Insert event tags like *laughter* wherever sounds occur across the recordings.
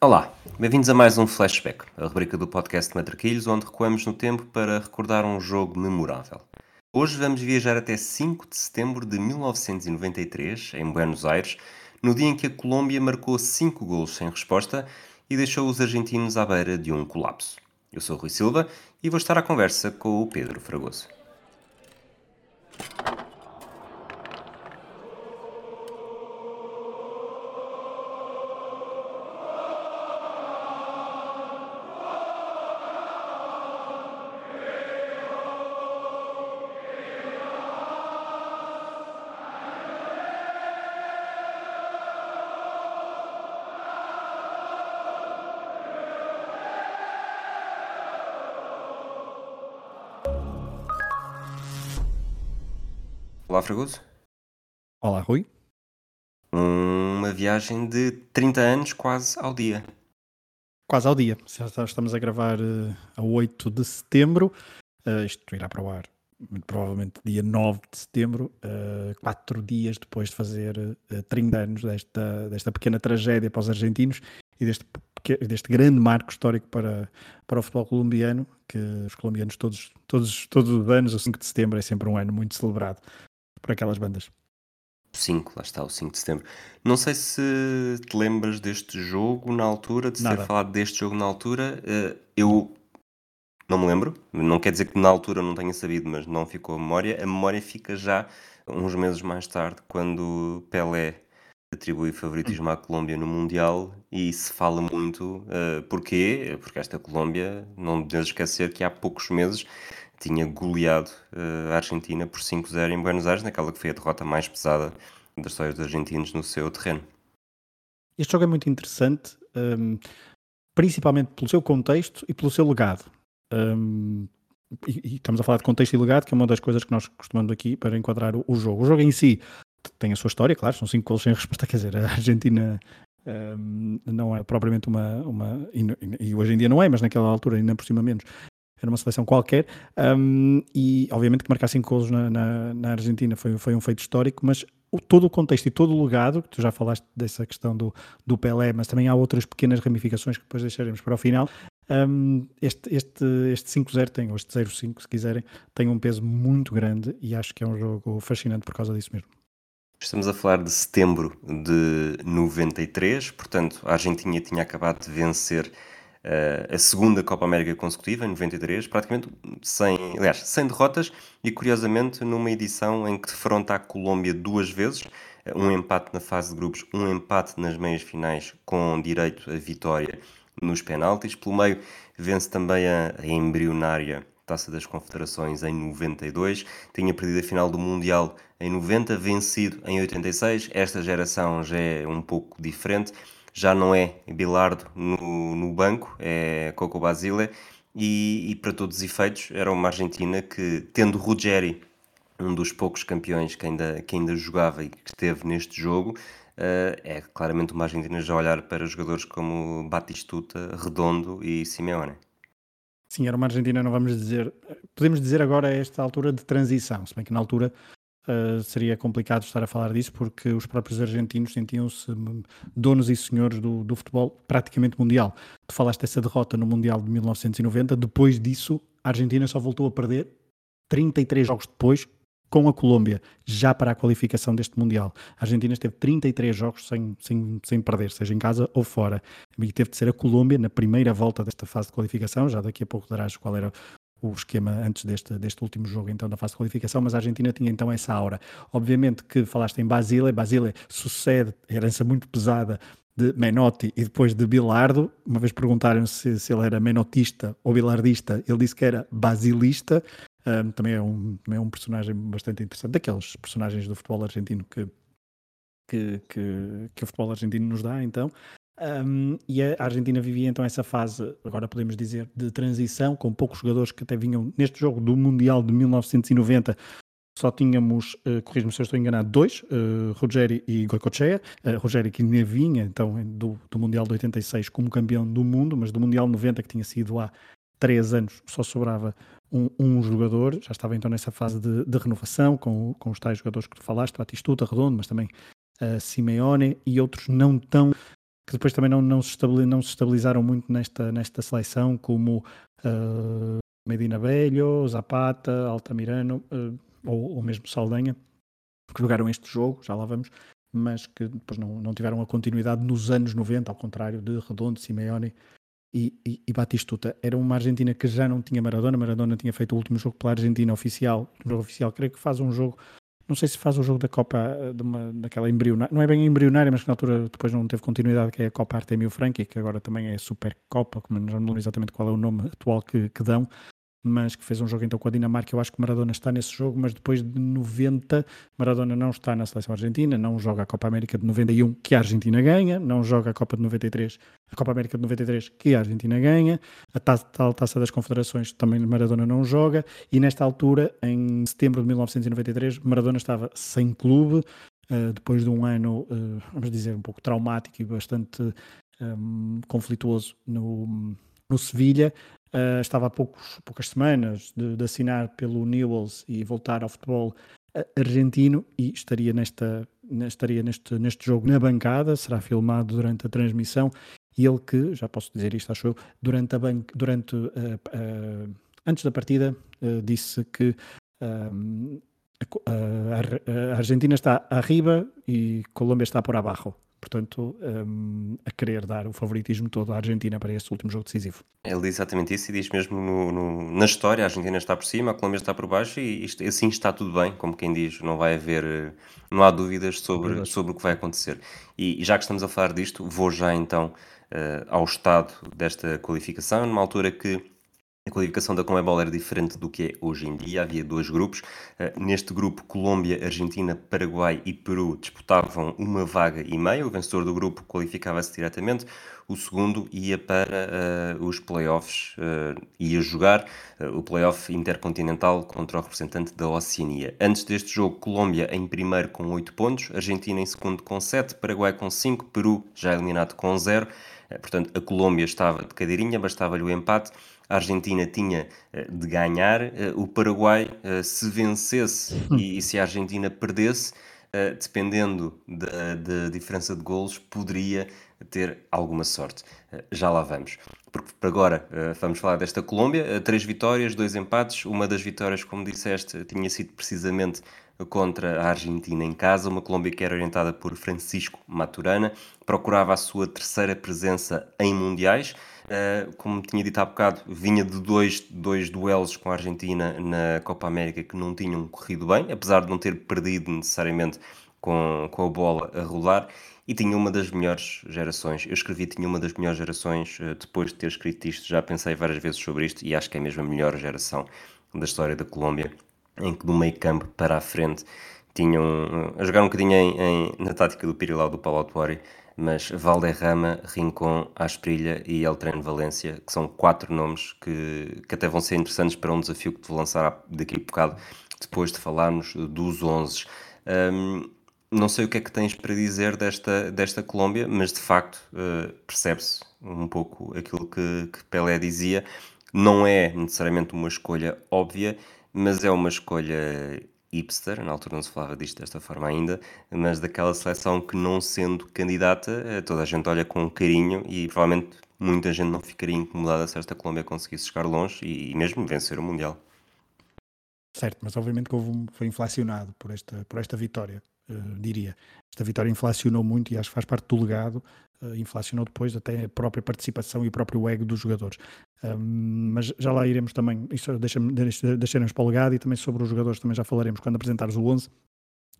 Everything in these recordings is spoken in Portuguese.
Olá, bem-vindos a mais um Flashback, a rubrica do podcast Matraquilhos, onde recuamos no tempo para recordar um jogo memorável. Hoje vamos viajar até 5 de setembro de 1993, em Buenos Aires, no dia em que a Colômbia marcou 5 gols sem resposta e deixou os argentinos à beira de um colapso. Eu sou Rui Silva e vou estar à conversa com o Pedro Fragoso. Fragoso. Olá, Rui. Uma viagem de 30 anos quase ao dia. Quase ao dia. Já estamos a gravar uh, a 8 de setembro. Uh, isto irá para o ar, muito provavelmente dia 9 de setembro, uh, quatro dias depois de fazer uh, 30 anos desta, desta pequena tragédia para os argentinos e deste, deste grande marco histórico para, para o futebol colombiano, que os colombianos todos, todos, todos os anos, o 5 de setembro é sempre um ano muito celebrado por aquelas bandas. 5, lá está, o 5 de setembro. Não sei se te lembras deste jogo na altura, de se ter falado deste jogo na altura. Eh, eu não me lembro, não quer dizer que na altura não tenha sabido, mas não ficou a memória. A memória fica já uns meses mais tarde, quando Pelé atribui favoritismo à Colômbia no Mundial e se fala muito. Uh, porquê? Porque esta Colômbia, não devemos esquecer que há poucos meses tinha goleado uh, a Argentina por 5-0 em Buenos Aires, naquela que foi a derrota mais pesada das histórias dos argentinos no seu terreno. Este jogo é muito interessante, um, principalmente pelo seu contexto e pelo seu legado. Um, e, e, estamos a falar de contexto e legado, que é uma das coisas que nós costumamos aqui para enquadrar o, o jogo. O jogo em si tem a sua história, claro, são cinco gols sem resposta, *laughs* quer dizer, a Argentina um, não é propriamente uma. uma e, e, hoje em dia não é, mas naquela altura, ainda por cima menos, era uma seleção qualquer, um, e obviamente que marcar 5 golos na, na, na, Argentina foi, foi um feito histórico, mas o, todo o contexto e todo o legado, que tu já falaste dessa questão do, do Pelé, mas também há outras pequenas ramificações que depois deixaremos para o final, um, este, este, este 5-0 tem, ou este 0-5, se quiserem, tem um peso muito grande e acho que é um jogo fascinante por causa disso mesmo. Estamos a falar de setembro de 93, portanto, a Argentina tinha acabado de vencer uh, a segunda Copa América consecutiva, em 93, praticamente sem, aliás, sem derrotas e curiosamente numa edição em que defronta a Colômbia duas vezes, eh, um empate na fase de grupos, um empate nas meias finais com direito a vitória nos penaltis. Pelo meio vence também a, a embrionária Taça das Confederações em 92, tinha perdido a final do Mundial em 90, vencido em 86. Esta geração já é um pouco diferente já não é Bilardo no, no banco, é Coco Basile, e, e, para todos os efeitos era uma Argentina que, tendo Ruggeri, um dos poucos campeões que ainda, que ainda jogava e que esteve neste jogo, uh, é claramente uma Argentina já olhar para jogadores como Batistuta, Redondo e Simeone. Sim, era uma Argentina, não vamos dizer, podemos dizer agora a esta altura de transição, se bem que na altura uh, seria complicado estar a falar disso porque os próprios argentinos sentiam-se donos e senhores do, do, futebol praticamente mundial. Tu falaste dessa derrota no Mundial de 1990, depois disso a Argentina só voltou a perder 33 jogos depois com a Colômbia, já para a qualificação deste Mundial. A Argentina esteve 33 jogos sem, sem, sem perder, seja em casa ou fora. E teve de ser a Colômbia na primeira volta desta fase de qualificação, já daqui a pouco darás qual era o esquema antes deste, deste último jogo, então, da fase de qualificação, mas a Argentina tinha então essa aura. Obviamente que falaste em Basile, Basile sucede herança muito pesada de Menotti e depois de Bilardo. Uma vez perguntaram se, se ele era menotista ou bilardista, ele disse que era basilista. Um, também, é um, também é um personagem bastante interessante, daqueles personagens do futebol argentino que, que, que, que o futebol argentino nos dá, então. Um, e a Argentina vivia então essa fase, agora podemos dizer, de transição, com poucos jogadores que até vinham neste jogo do Mundial de 1990. Só tínhamos, uh, corrijo-me se eu estou enganado, dois, uh, Ruggeri e Goicoechea. Uh, Ruggeri que ainda vinha então do, do Mundial de 86 como campeão do mundo, mas do Mundial 90 que tinha sido há três anos, só sobrava um, um jogador. Já estava então nessa fase de, de, renovação com, com os tais jogadores que tu falaste, Batistuta, Redondo, mas também uh, Simeone e outros não tão que depois também não, não, se, não se estabilizaram muito nesta, nesta seleção, como uh, Medina Velho, Zapata, Altamirano uh, ou, ou mesmo Saldanha, que jogaram este jogo, já lá vamos, mas que depois não, não tiveram a continuidade nos anos 90, ao contrário de Redondo, Simeone e, e, e, Batistuta. Era uma Argentina que já não tinha Maradona. Maradona tinha feito o último jogo pela Argentina oficial. O jogo oficial, creio que faz um jogo. Não sei se faz o jogo da Copa, eh, de uma, daquela embrionária, não é bem embrionária, mas que na altura depois não teve continuidade, que é a Copa Artemio Franchi, que agora também é Super Copa, como não lembro exatamente qual é o nome atual que, que dão, mas que fez um jogo então com a Dinamarca. Eu acho que Maradona está nesse jogo, mas depois de 90, Maradona não está na seleção argentina, não joga a Copa América de 91, que a Argentina ganha, não joga a Copa de 93, a Copa América de 93, que a Argentina ganha, a tal taça das Confederações também Maradona não joga, e nesta altura, em setembro de 1993, Maradona estava sem clube, uh, depois de um ano, uh, vamos dizer, um pouco traumático e bastante um, conflituoso no, no Sevilha, Uh, estava há poucos, poucas semanas de, de, assinar pelo Newells e voltar ao futebol uh, argentino e estaria, nesta, estaria neste, neste jogo na bancada, será filmado durante a transmissão. E ele que, já posso dizer isto, acho eu, durante a ban durante, uh, antes da partida disse que a, a, Argentina está arriba e Colômbia está por abaixo portanto, um, a querer dar o favoritismo todo à Argentina para este último jogo decisivo. Ele diz exatamente isso e diz mesmo no, no, na história: a Argentina está por cima, a Colômbia está por baixo e isto, assim está tudo bem, como quem diz, não vai haver, eh, não há dúvidas sobre, sobre o que vai acontecer. E, e já que estamos a falar disto, vou já então uh, ao estado desta qualificação, numa altura que a qualificação da Comebol era diferente do que é hoje em dia, havia dois grupos. Uh, neste grupo, Colômbia, Argentina, Paraguai e Peru disputavam uma vaga e meia. O vencedor do grupo qualificava-se diretamente, o segundo ia para uh, os playoffs, uh, ia jogar o playoff intercontinental contra o representante da Oceania. Antes deste jogo, Colômbia em primeiro com 8 pontos, Argentina em segundo com 7, Paraguai com 5, Peru já eliminado com 0. Portanto, a Colômbia estava de cadeirinha, bastava-lhe o empate a Argentina tinha eh, de ganhar, eh, o Paraguai, eh, se vencesse e, se a Argentina perdesse, dependendo da, da diferença de golos, poderia ter alguma sorte. Já lá vamos. Porque agora vamos falar desta Colômbia, três vitórias, dois empates. Uma das vitórias, como disseste, tinha sido precisamente contra a Argentina em casa, uma Colômbia que era orientada por Francisco Maturana, procurava a sua terceira presença em mundiais. Uh, como tinha dito há bocado, vinha de dois, dois duelos com a Argentina na Copa América que não tinham corrido bem, apesar de não ter perdido necessariamente com, com a bola a rolar, e tinha uma das melhores gerações. Eu escrevi tinha uma das melhores gerações, uh, depois de ter escrito isto, já pensei várias vezes sobre isto, e acho que é mesmo a melhor geração da história da Colômbia, em que do meio campo para a frente tinham, uh, a jogar um bocadinho em, em, na tática do Pirilau do Paulo Autuari, mas Valderrama, Rincon, Asprilha e Eltren Valência, que são quatro nomes que, que até vão ser interessantes para um desafio que te vou lançar daqui a bocado, depois de falarmos dos 11. Um, não sei o que é que tens para dizer desta, desta Colômbia, mas de facto uh, percebe-se um pouco aquilo que, que Pelé dizia. Não é necessariamente uma escolha óbvia, mas é uma escolha hipster, na altura não se falava disto desta forma ainda, mas daquela seleção que não sendo candidata, eh, toda a gente olha com carinho e provavelmente muita gente não ficaria incomodada se esta Colômbia conseguisse chegar longe e, mesmo vencer o Mundial. Certo, mas obviamente que houve, foi inflacionado por esta, por esta vitória, uh, diria. Esta vitória inflacionou muito e acho que faz parte do legado inflacionou depois até a própria participação e o próprio ego dos jogadores. Um, mas já lá iremos também, isso deixaremos para o legado e também sobre os jogadores também já falaremos quando apresentares o 11.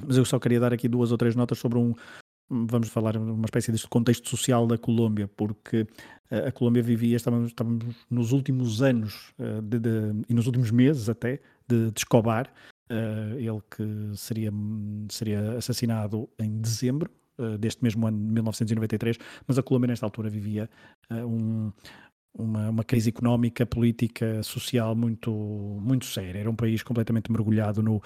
Mas eu só queria dar aqui duas ou três notas sobre um, vamos falar uma espécie deste contexto social da Colômbia, porque a Colômbia vivia, estávamos, estávamos nos últimos anos uh, de, de, e nos últimos meses até de, de Escobar, uh, ele que seria, seria assassinado em dezembro eh, deste mesmo ano de 1993, mas a Colômbia nesta altura vivia uh, um, uma, uma, crise económica, política, social muito, muito séria. Era um país completamente mergulhado no,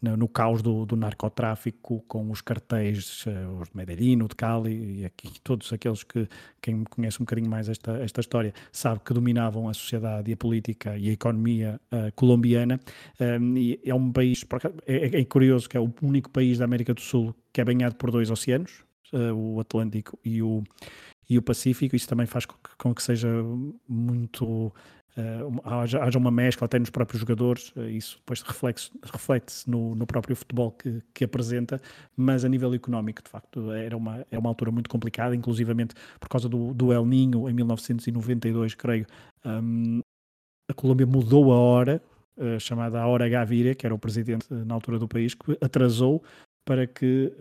no, no caos do, do, narcotráfico, com os cartéis, uh, os de Medellín, de Cali, e aqui todos aqueles que, quem conhece um bocadinho mais esta, esta história, sabe que dominavam a sociedade e a política e a economia uh, colombiana. Um, e é um país, é, é, curioso que é o único país da América do Sul que é banhado por dois oceanos, uh, o Atlântico e o, e o Pacífico, isso também faz com que, com que seja muito uh, haja, haja, uma mescla até nos próprios jogadores, uh, isso depois reflete-se no, no, próprio futebol que, que, apresenta, mas a nível económico, de facto, era uma, é uma altura muito complicada, inclusivamente por causa do, do El Ninho, em 1992, creio, um, a Colômbia mudou a hora, uh, chamada a Hora Gaviria, que era o presidente na altura do país, que atrasou para que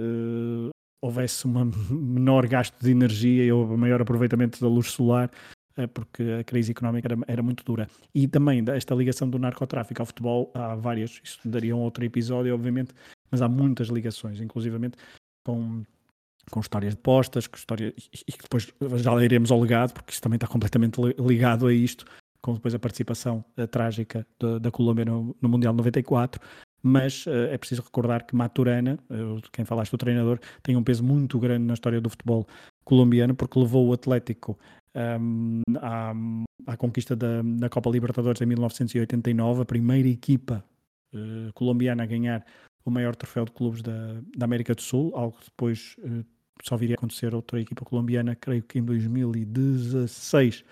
houvesse um *laughs* menor gasto de energia e um maior aproveitamento da luz solar porque a crise económica era, era, muito dura. E também esta ligação do narcotráfico ao futebol, há várias, isso daria um outro episódio, obviamente, mas há muitas ligações, inclusivamente com, com histórias de postas, com história, e que depois já iremos ao legado, porque isso também está completamente ligado a isto, com depois a participação a eh, trágica da, da Colômbia no, no Mundial 94, mas uh, é preciso recordar que Maturana, uh, quem falaste do treinador, tem um peso muito grande na história do futebol colombiano, porque levou o Atlético à, à, conquista da, da, Copa Libertadores em 1989, a primeira equipa uh, colombiana a ganhar o maior troféu de clubes da, da América do Sul, algo que depois uh, só viria a acontecer outra equipa colombiana, creio que em 2016,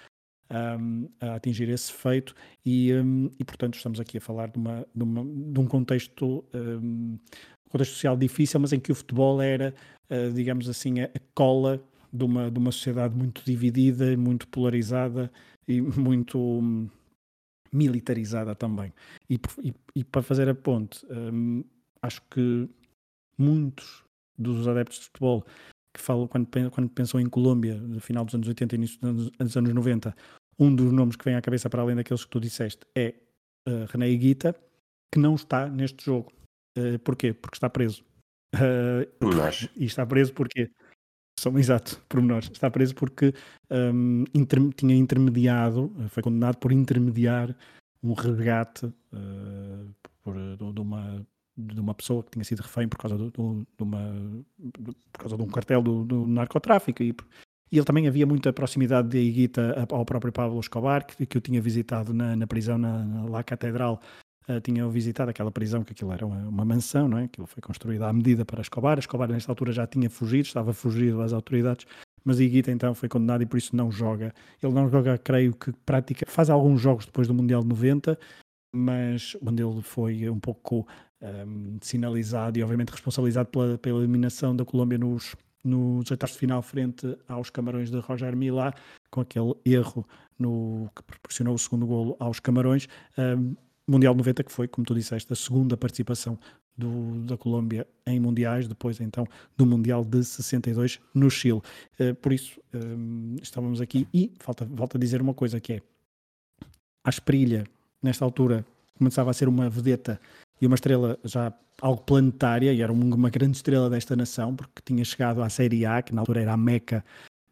um, a atingir esse feito, e, um, e, portanto estamos aqui a falar de, uma, de, uma, de um contexto, um, contexto social difícil, mas em que o futebol era, uh, digamos assim, a cola de uma, de uma sociedade muito dividida, muito polarizada e muito hum, militarizada também. E, e, e, para fazer a ponte, hum, acho que muitos dos adeptos de futebol que falam, quando, quando pensam em Colômbia, no final dos anos 80 e início dos anos, dos anos 90, um dos nomes que vem à cabeça para além daqueles que tu disseste é uh, René Higuita, que não está neste jogo. Uh, porquê? Porque está preso. Uh, e está preso porque são, exato, pormenores. Está preso porque um, inter, tinha intermediado, foi condenado por intermediar um resgate uh, por, de, uma, de uma pessoa que tinha sido refém por causa, do, do, de, uma, por causa de um cartel do, do narcotráfico. E, e, ele também havia muita proximidade de Iguita ao próprio Pablo Escobar, que, que eu tinha visitado na, na prisão na, na La Catedral uh, tinham visitado aquela prisão, que aquilo era uma, uma, mansão, não é? Aquilo foi construído à medida para Escobar. Escobar, nesta altura, já tinha fugido, estava fugido às autoridades, mas Iguita então foi condenado e por isso não joga. Ele não joga, creio que prática, faz alguns jogos depois do Mundial de 90, mas onde ele foi um pouco um, sinalizado e obviamente responsabilizado pela, pela eliminação da Colômbia nos, nos oitavos de final frente aos Camarões de Roger Milá, com aquele erro no, que proporcionou o segundo golo aos Camarões. Um, Mundial 90, que foi, como tu disseste, a segunda participação do, da Colômbia em mundiais, depois então do Mundial de 62 no Chile. Uh, por isso, um, estávamos aqui e falta, falta dizer uma coisa que é a Esprilha, nesta altura, começava a ser uma vedeta e uma estrela já algo planetária, e era uma grande estrela desta nação, porque tinha chegado à Série A, que na altura era a meca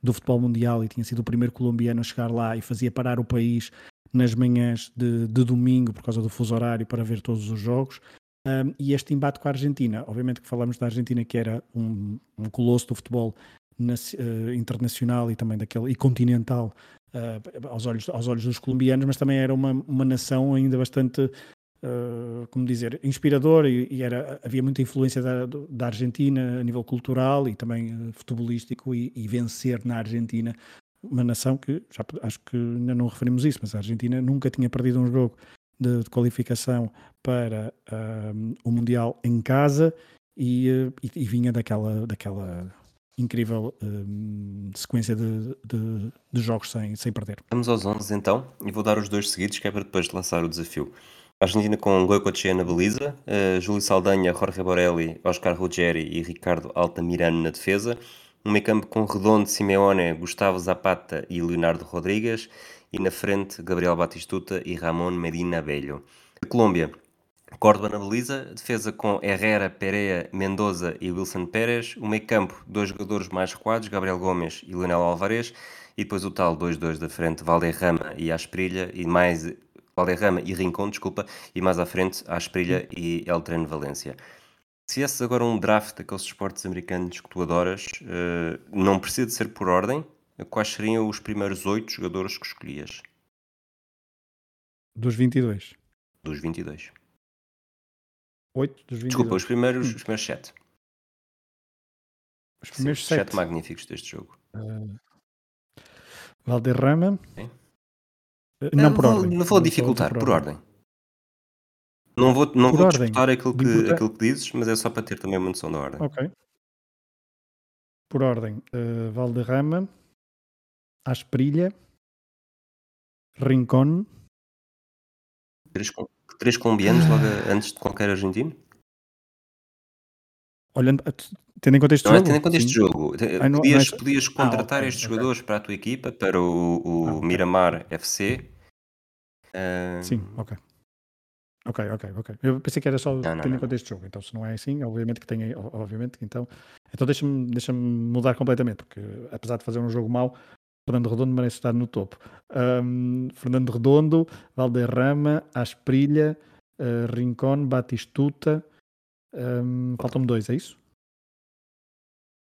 do futebol mundial e tinha sido o primeiro colombiano a chegar lá e fazia parar o país nas manhãs de, de, domingo por causa do fuso horário para ver todos os jogos. Um, e este embate com a Argentina, obviamente que falamos da Argentina que era um, um colosso do futebol na, uh, internacional e também daquele e continental uh, aos, olhos, aos olhos dos colombianos, mas também era uma, uma nação ainda bastante, uh, como dizer, inspiradora e, e, era, havia muita influência da, da Argentina a nível cultural e também futebolístico e, e vencer na Argentina uma nação que, já, acho que ainda não referimos isso, mas a Argentina nunca tinha perdido um jogo de, de qualificação para um, o Mundial em casa e, eh, e, e, vinha daquela, daquela incrível um, sequência de, de, de, jogos sem, sem perder. Vamos aos 11 então, e vou dar os dois seguidos, que é para depois lançar o desafio. A Argentina com Goicoechea na baliza, uh, Júlio Saldanha, Jorge Borelli, Oscar Ruggeri e Ricardo Altamirano na defesa, um meio campo com Redondo, Simeone, Gustavo Zapata e Leonardo Rodrigues. E na frente, Gabriel Batistuta e Ramon Medina Velho. A Colômbia, Córdoba na baliza, defesa com Herrera, Pereira, Mendoza e Wilson Pérez. O meio campo, dois jogadores mais recuados, Gabriel Gomes e Leonel Alvarez. E depois o tal 2-2 da frente, Valderrama e Asprilha. E mais Valderrama e Rincon, desculpa. E mais à frente, Asprilha e Eltren Valência. Se esse agora um draft daqueles esportes americanos que tu adoras, uh, não precisa de ser por ordem, quais seriam os primeiros oito jogadores que escolhias? Dos 22. Dos 22. 8 dos 22. Desculpa, os primeiros, hum. os primeiros 7. Os primeiros 7. 7 magníficos deste jogo. Uh, Valderrama. Sim. Eh, Não, Ah, por vou- ordem. Não vou dificultar, dizer por ordem. Não vou, não Por vou ordem disputar aquilo que, aquilo que dizes, mas é só para ter também uma noção da ordem. Ok. Por ordem. eh, Valderrama. Asprilha. Rincón. Três, três colombianos logo antes de qualquer argentino? Olhando, tendo em conta este Não é jogo? tendo em conta este sim. jogo. Ah, não- podias, é- podias contratar ok, estes ok. jogadores para a tua equipa, para o, o Ah, ok. Miramar FC. Ah, Sim, ok. Ok, ok, ok. Eu pensei que era só Não, não, tendo em conta este jogo. Então, se não é assim, obviamente que tem. Obviamente que então. Então, deixa-me deixa mudar completamente, porque apesar de fazer um jogo mau, Fernando Redondo merece estar no topo. Ahm, Fernando Redondo, Valderrama, Asprilha, eh, Rincón, Batistuta. ahm, Faltam-me dois, é isso?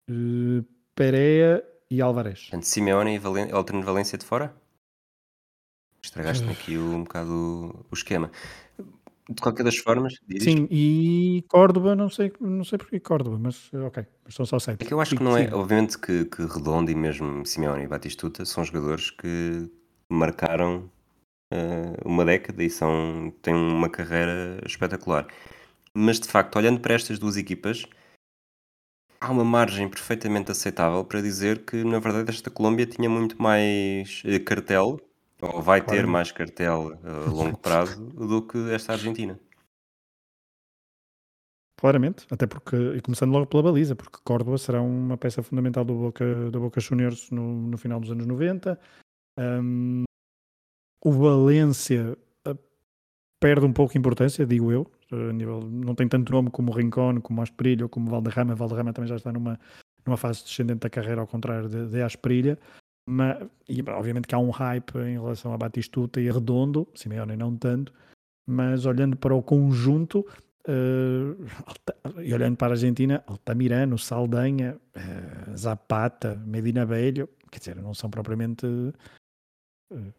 Eh, Pereira e Alvarez. Portanto, Simeone e Valen Alterno Valência de fora? Estragaste-me aqui um bocado o esquema. De qualquer das formas, diz. Sim, e Córdoba, não sei, não sei porque Córdoba, mas eh, ok, mas são só sete. É que eu acho que não é, obviamente que, que Redondo e mesmo Simeone e Batistuta são jogadores que marcaram eh, uma década e são, têm uma carreira espetacular. Mas de facto, olhando para estas duas equipas, há uma margem perfeitamente aceitável para dizer que na verdade esta Colômbia tinha muito mais eh, cartel, ou vai ter mais cartel a longo *laughs* prazo do que esta Argentina. Claramente, até porque, e começando logo pela baliza, porque Córdoba será uma peça fundamental do Boca, do Boca Juniors no, no final dos anos 90. Um, o Valência uh, perde um pouco de importância, digo eu. A nível, não tem tanto nome como o Rincón, como o Asprilha ou como o Valderrama. Valderrama também já está numa, numa fase descendente da carreira, ao contrário de, de Asprilha. Mas, e, obviamente que há um hype em relação a Batistuta e a Redondo, Simeone não tanto, mas olhando para o conjunto, Uh, e olhando para a Argentina, Altamirano, Saldanha, uh, Zapata, Medina Velho, quer dizer, não são propriamente uh,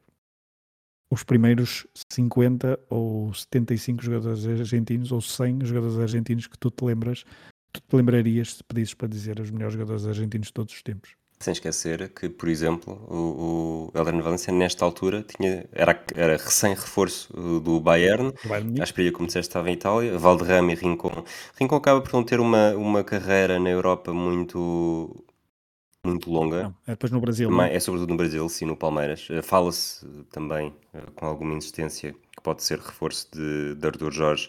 os primeiros 50 ou 75 jogadores argentinos ou 100 jogadores argentinos que tu te lembras, tu te lembrarias se pedisses para dizer os melhores jogadores argentinos de todos os tempos. Sem esquecer que, por exemplo, o, o Valencia nesta altura tinha, era, era recém-reforço uh, do Bayern, a? Asprilha, como disseste, estava em Itália, Valderrama e Rincon. Rincon acaba por não ter uma, uma carreira na Europa muito, muito longa. Não, é depois no Brasil. Não? É sobretudo no Brasil, sim, no Palmeiras. Eh, Fala-se eh, também, com alguma insistência, que pode ser reforço de, de Artur Jorge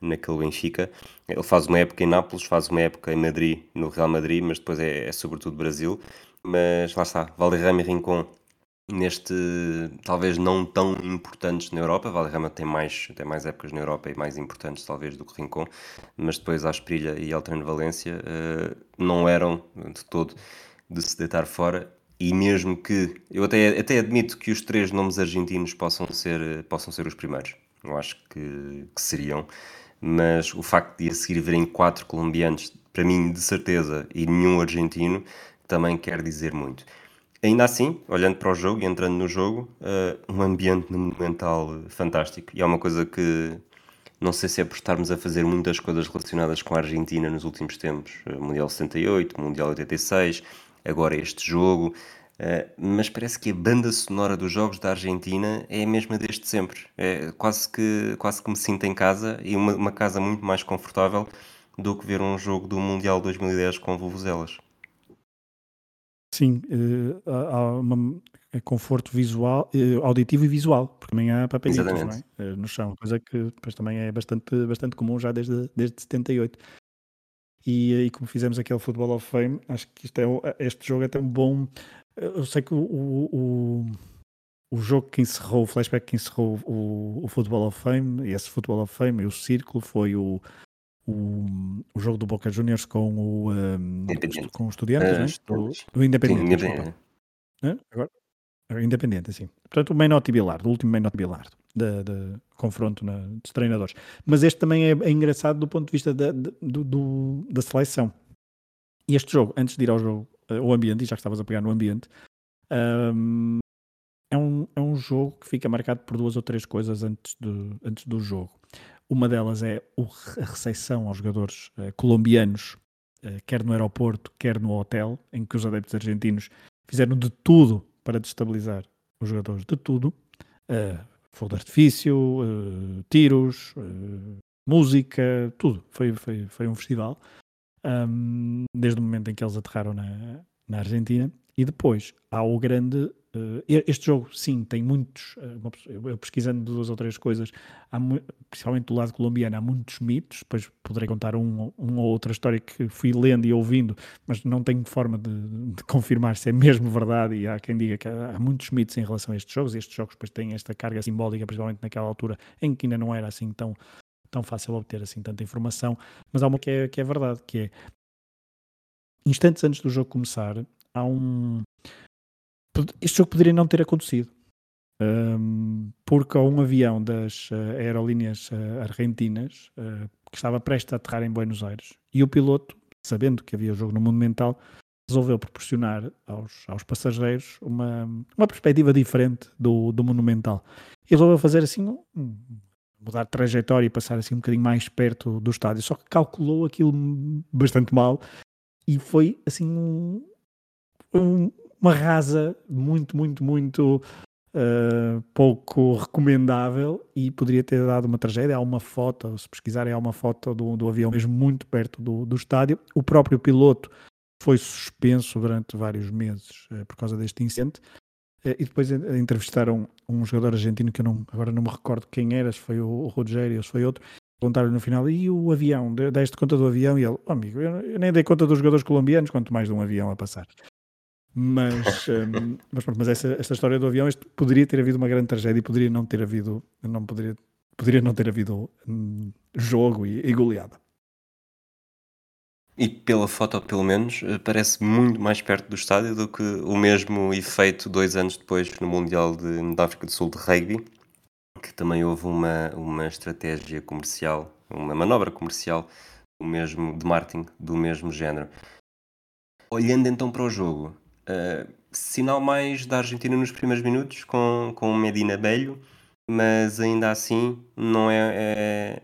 naquele Benfica. Ele faz uma época em Nápoles, faz uma época em Madrid, no Real Madrid, mas depois é, é sobretudo Brasil. Mas lá está, Valderrama e Rincon neste, talvez não tão importantes na Europa. Valderrama tem mais, tem mais épocas na Europa e mais importantes talvez do que Rincon, mas depois Asprilha e Alterno Valência eh, não eram de todo de se deitar fora. E mesmo que eu até, até admito que os três nomes argentinos possam ser, possam ser os primeiros, eu acho que, que seriam, mas o facto de a seguir verem quatro colombianos, para mim de certeza, e nenhum argentino, também quer dizer muito. Ainda assim, olhando para o jogo e entrando no jogo, eh, um ambiente Monumental eh, fantástico. E é uma coisa que não sei se é por estarmos a fazer muitas coisas relacionadas com a Argentina nos últimos tempos, eh, Mundial 78, Mundial 86, agora este jogo, eh, mas parece que a banda sonora dos jogos da Argentina é a mesma desde sempre. É quase que, quase que me sinto em casa e uma, uma casa muito mais confortável do que ver um jogo do Mundial 2010 com vuvuzelas. Sim, eh, há uma, é conforto visual, eh, auditivo e visual, porque também há papelitos não é? Eh, no chão, coisa que depois também é bastante, bastante comum já desde, desde 78. E, e como fizemos aquele Football of Fame, acho que isto é, este jogo é tão bom. Eu sei que o, o, o, o jogo que encerrou, o flashback que encerrou o, o Football of Fame, e esse Football of Fame e o círculo foi o, o, o jogo do Boca Juniors com o, um, Independente. com os estudiantes, Ah, não é? Estudiantes. O, o Independente, Sim, desculpa. independente. Hã? Agora? É Independente, assim. Portanto, o Menotti Bilardo, o último Menotti Bilardo, de, de confronto na, dos treinadores. Mas este também é, é engraçado do ponto de vista da, da- do, do- da seleção. E este jogo, antes de ir ao jogo, eh, o ambiente, e já que estavas a pegar no ambiente, ahm, é, um, é um jogo que fica marcado por duas ou três coisas antes do, antes do jogo. Uma delas é a recepção aos jogadores eh, colombianos, eh, quer no aeroporto, quer no hotel, em que os adeptos argentinos fizeram de tudo para destabilizar os jogadores de tudo, uh, fogo de artifício, uh, tiros, uh, música, tudo. Foi, foi, foi um festival, um, desde o momento em que eles aterraram na, na Argentina. E depois há o grande Uh, este jogo, sim, tem muitos. Uh, eu pesquisando duas ou três coisas, há, principalmente do lado colombiano, há muitos mitos. Depois poderei contar um, uma ou outra história que fui lendo e ouvindo, mas não tenho forma de, de, confirmar se é mesmo verdade. E há quem diga que há, há, muitos mitos em relação a estes jogos. Estes jogos depois têm esta carga simbólica, principalmente naquela altura em que ainda não era assim tão, tão fácil obter assim tanta informação. Mas há uma que é, que é verdade, que é instantes antes do jogo começar, há um este jogo poderia não ter acontecido. Um, porque um avião das uh, aerolíneas uh, argentinas uh, que estava prestes a aterrar em Buenos Aires e o piloto, sabendo que havia o jogo no mundo mental, resolveu proporcionar aos, aos passageiros uma, uma perspectiva diferente do, do monumental. E resolveu fazer assim, mudar de trajetória e passar assim um bocadinho mais perto do estádio. Só que calculou aquilo bastante mal e foi assim um, um, uma rasa muito, muito, muito uh, pouco recomendável e poderia ter dado uma tragédia. Há uma foto, se pesquisarem, há uma foto do, do avião mesmo muito perto do, do estádio. O próprio piloto foi suspenso durante vários meses uh, por causa deste incidente. Uh, e depois entrevistaram um jogador argentino que eu não, agora não me recordo quem era, se foi o, Rogério ou se foi outro, perguntaram no final, e o avião? Deste conta do avião? E ele, oh, amigo, eu nem dei conta dos jogadores colombianos, quanto mais de um avião a passar. Mas, *laughs* um, mas, pronto, mas essa, esta história do avião, isto poderia ter havido uma grande tragédia e poderia não ter havido, não poderia, poderia não ter havido um, jogo e, e goleada. E pela foto, pelo menos, eh, parece muito mais perto do estádio do que o mesmo efeito dois anos depois no Mundial de, da África do Sul de Rugby, que também houve uma, uma estratégia comercial, uma manobra comercial o mesmo, de marketing do mesmo género. Olhando então para o jogo, Uh, sinal mais da Argentina nos primeiros minutos, com, com Medina Belho, mas ainda assim não é, é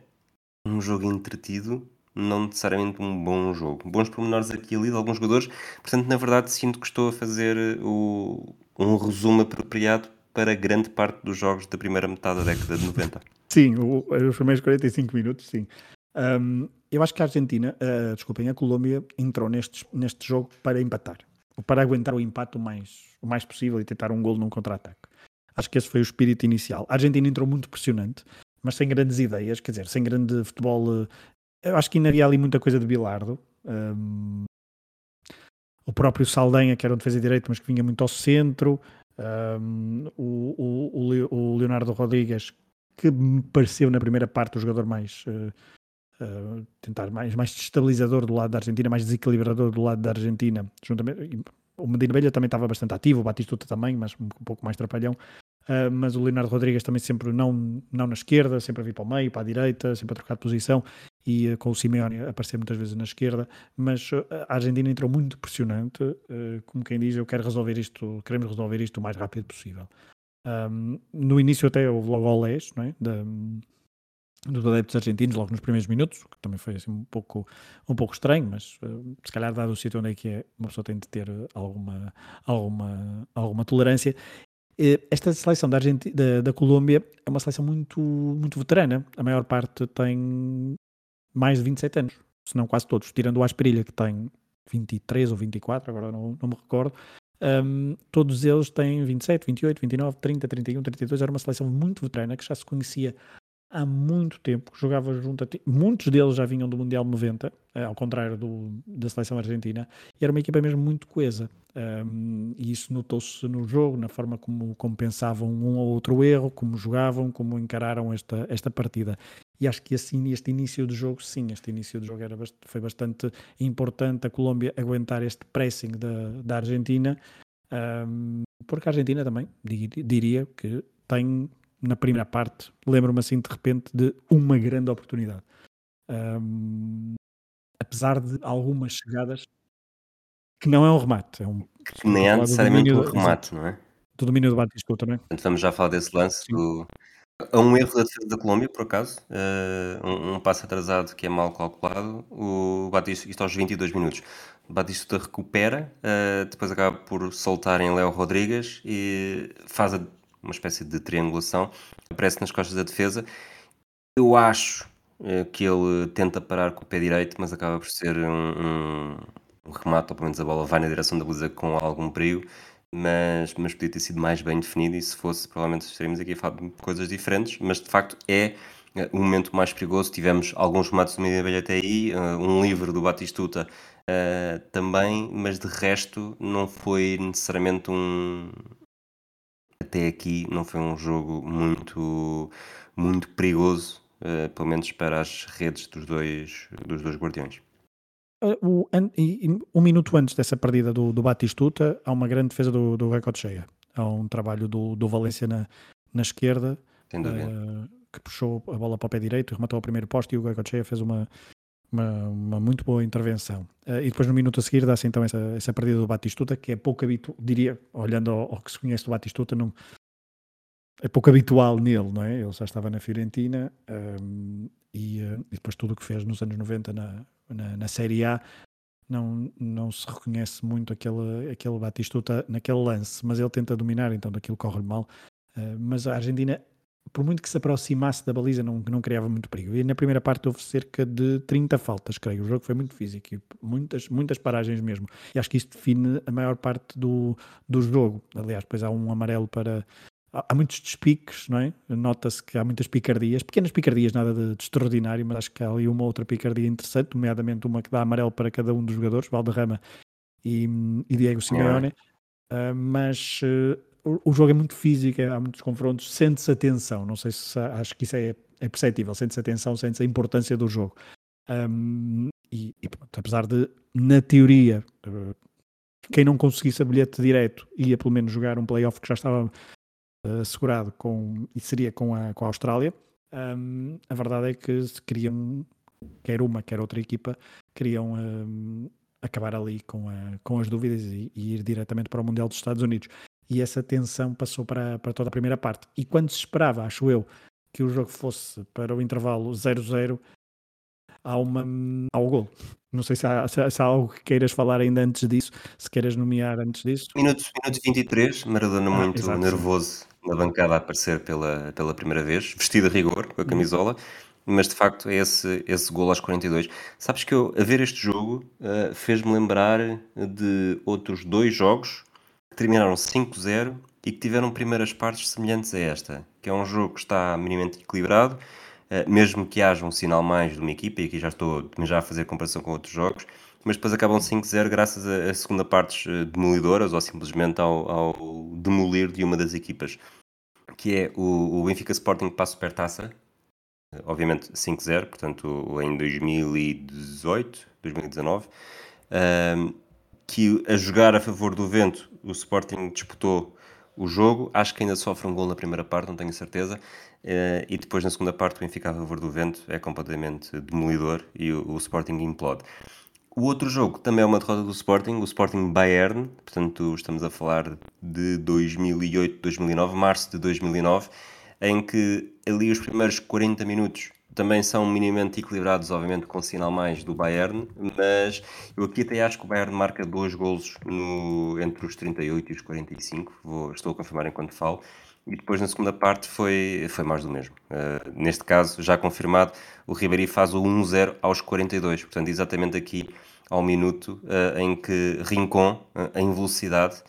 um jogo entretido, não necessariamente um bom jogo. Bons pormenores aqui ali de alguns jogadores, portanto, na verdade, sinto que estou a fazer o, um resumo apropriado para grande parte dos jogos da primeira metade da década de 90. Sim, o, os primeiros 45 minutos, sim. Um, eu acho que a Argentina, uh, desculpem, a Colômbia entrou neste, neste jogo para empatar para aguentar o empate o mais, o mais possível e tentar um gol num contra-ataque. Acho que esse foi o espírito inicial. A Argentina entrou muito pressionante, mas sem grandes ideias, quer dizer, sem grande futebol. Eh, eu acho que ainda havia ali muita coisa de Bilardo. Um, o próprio Saldanha, que era um defesa direito, mas que vinha muito ao centro. Um, o, o, o, Leonardo Rodrigues, que me pareceu na primeira parte o jogador mais uh, uh, tentar mais, mais destabilizador do lado da Argentina, mais desequilibrador do lado da Argentina. Juntamente, o Medina Belha também estava bastante ativo, o Batistuta também, mas um, pouco mais trapalhão. Uh, mas o Leonardo Rodrigues também sempre não, não na esquerda, sempre a vir para o meio, para a direita, sempre a trocar de posição e uh, com o Simeone aparecer muitas vezes na esquerda. Mas uh, a Argentina entrou muito pressionante, como quem diz, eu quero resolver isto, queremos resolver isto o mais rápido possível. Um, no início até houve logo olés, não é? Da, dos adeptos argentinos logo nos primeiros minutos, que também foi assim um pouco, um pouco estranho, mas uh, se calhar dado o sítio onde é que é, uma pessoa tem de ter alguma, alguma, alguma tolerância. Uh, esta seleção da, Argentina, da, da, Colômbia é uma seleção muito, muito veterana, a maior parte tem mais de 27 anos, se não quase todos, tirando o Asperilha que tem 23 ou 24, agora não, não me recordo, um, todos eles têm 27, 28, 29, 30, 31, 32. Era uma seleção muito veterana que já se conhecia há muito tempo, jogava junto a ti. Muitos deles já vinham do Mundial 90, eh, ao contrário do, da seleção argentina, e era uma equipa mesmo muito coesa. Um, e isso notou-se no jogo, na forma como compensavam um ou outro erro, como jogavam, como encararam esta, esta partida. E acho que assim, este início do jogo, sim, este início do jogo era, foi bastante importante a Colômbia aguentar este pressing da, da Argentina, um, porque a Argentina também, diria que tem na primeira parte, lembro-me assim de repente de uma grande oportunidade. Um, apesar de algumas chegadas que não é um remate, é um que nem é necessariamente um remate, não é? Do domínio do Batistuta, não é? Vamos já falar desse lance do, A um erro da defesa da Colômbia, por acaso, uh, um, um passo atrasado que é mal calculado, o Batista, isto aos 22 minutos, o Batista recupera, uh, depois acaba por soltar em Léo Rodrigues e faz uma espécie de triangulação, aparece nas costas da defesa. Eu acho uh, que ele tenta parar com o pé direito, mas acaba por ser um, um, remate, ou pelo menos a bola vai na direção da baliza com algum perigo mas, mas podia ter sido mais bem definido e se fosse, provavelmente estaríamos aqui a falar de coisas diferentes, mas de facto é uh, o momento mais perigoso. Tivemos alguns remates do Media até aí, uh, um livro do Batistuta uh, também, mas de resto não foi necessariamente um. Até aqui não foi um jogo muito, muito perigoso, pelo menos para as redes dos dois, dos dois guardiões. Uh, o, um minuto antes dessa partida do, do Batistuta, há uma grande defesa do, do Cheia. Há um trabalho do, do Valência na, na esquerda, uh, que puxou a bola para o pé direito, rematou ao primeiro posto e o Cheia fez uma, uma, uma, muito boa intervenção. Uh, e depois, no minuto a seguir, dá-se então essa, essa partida do Batistuta, que é pouco habitual, diria, olhando ao, ao, que se conhece do Batistuta, não, é pouco habitual nele, não é? Ele já estava na Fiorentina um, e, uh, e, depois tudo o que fez nos anos 90 na, na, na Série A, não, não se reconhece muito aquele, aquele Batistuta naquele lance, mas ele tenta dominar, então daquilo corre mal. Uh, mas a Argentina, por muito que se aproximasse da baliza, não, não criava muito perigo. E na primeira parte houve cerca de 30 faltas, creio. O jogo foi muito físico, e muitas, muitas paragens mesmo. E acho que isso define a maior parte do, do jogo. Aliás, depois há um amarelo para, há muitos despiques, não é? Nota-se que há muitas picardias, pequenas picardias, nada de, de, extraordinário, mas acho que há ali uma outra picardia interessante, nomeadamente uma que dá amarelo para cada um dos jogadores, Valderrama e, e Diego Simeone. Uh, mas uh, o, jogo é muito físico, há muitos confrontos, sente-se a tensão, não sei se acho que isso é, é perceptível, sente-se a tensão, sente-se a importância do jogo. Um, e, e pronto, apesar de, na teoria, uh, quem não conseguisse a bilhete direto ia pelo menos jogar um playoff que já estava assegurado com, e seria com a, com a Austrália. Um, a verdade é que se queriam, quer uma, quer outra equipa, queriam um, acabar ali com, a, com as dúvidas e, e, ir diretamente para o Mundial dos Estados Unidos. E essa tensão passou para, para toda a primeira parte. E quando se esperava, acho eu, que o jogo fosse para o intervalo 0-0, há, uma, há o gol. Não sei se há, se há, algo que queiras falar ainda antes disso, se queiras nomear antes disso. Minuto, minuto 23, Maradona ah, muito exato, nervoso sim. na bancada a aparecer pela, pela primeira vez, vestido a rigor, com a uhum. camisola, mas de facto é esse, esse gol aos 42. Sabes que eu, a ver este jogo, uh, fez-me lembrar de outros dois jogos terminaram 5-0 e que tiveram primeiras partes semelhantes a esta, que é um jogo que está minimamente equilibrado, eh, mesmo que haja um sinal mais de uma equipa, e aqui já estou já a fazer comparação com outros jogos, mas depois acabam 5-0 graças a, a, segunda partes eh, demolidoras ou simplesmente ao, ao, demolir de uma das equipas, que é o, o Benfica Sporting para a Supertaça, eh, obviamente 5-0, portanto em 2018, 2019, um, que a jogar a favor do vento o Sporting disputou o jogo, acho que ainda sofre um gol na primeira parte, não tenho certeza, Uh, e depois na segunda parte o Benfica a favor do vento é completamente demolidor e o, o, Sporting implode. O outro jogo também é uma derrota do Sporting, o Sporting Bayern, portanto estamos a falar de 2008-2009, março de 2009, em que ali os primeiros 40 minutos também são minimamente equilibrados, obviamente com o sinal mais do Bayern, mas eu aqui até acho que o Bayern marca dois golos no, entre os 38 e os 45, Vou, estou a confirmar enquanto falo, e depois na segunda parte foi, foi mais do mesmo. Uh, neste caso, já confirmado, o Ribéry faz o 1-0 aos 42, portanto, exatamente aqui ao minuto uh, em que Rincon, uh, em velocidade,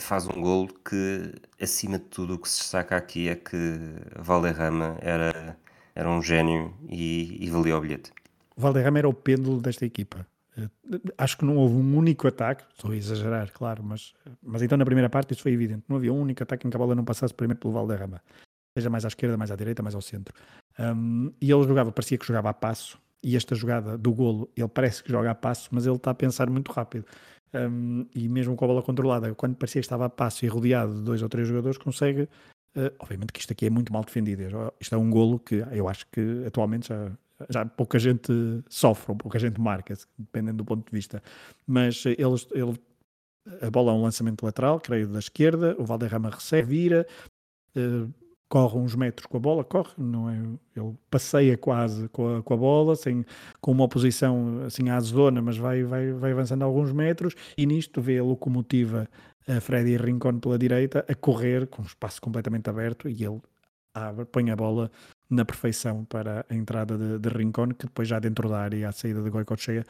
faz um golo que, acima de tudo, o que se destaca aqui é que Valderrama era, era um gênio e, e valia o bilhete. Valderrama era o pêndulo desta equipa. Acho que não houve um único ataque, estou a exagerar, claro, mas, mas então na primeira parte isso foi evidente. Não havia um único ataque em que a bola não passasse primeiro pelo Valderrama, seja mais à esquerda, mais à direita, mais ao centro. Um, e ele jogava, parecia que jogava a passo, e esta jogada do golo, ele parece que joga a passo, mas ele está a pensar muito rápido. Um, e mesmo com a bola controlada, quando parecia que estava a passo e rodeado de dois ou três jogadores, consegue. Uh, obviamente que isto aqui é muito mal defendido. Isto é um golo que eu acho que atualmente já, já pouca gente sofre, pouca gente marca, dependendo do ponto de vista. Mas eles, ele, a bola é um lançamento lateral, creio, da esquerda, o Valderrama recebe, vira, uh, corre uns metros com a bola, corre, não é? Ele passeia quase com a, com a bola, sem, com uma oposição assim à zona, mas vai, vai, vai avançando alguns metros e nisto vê a locomotiva a Freddy Rincon pela direita a correr com um espaço completamente aberto e ele abre, põe a bola na perfeição para a entrada de, de Rincon, que depois já dentro da área, a saída de Goicoechea,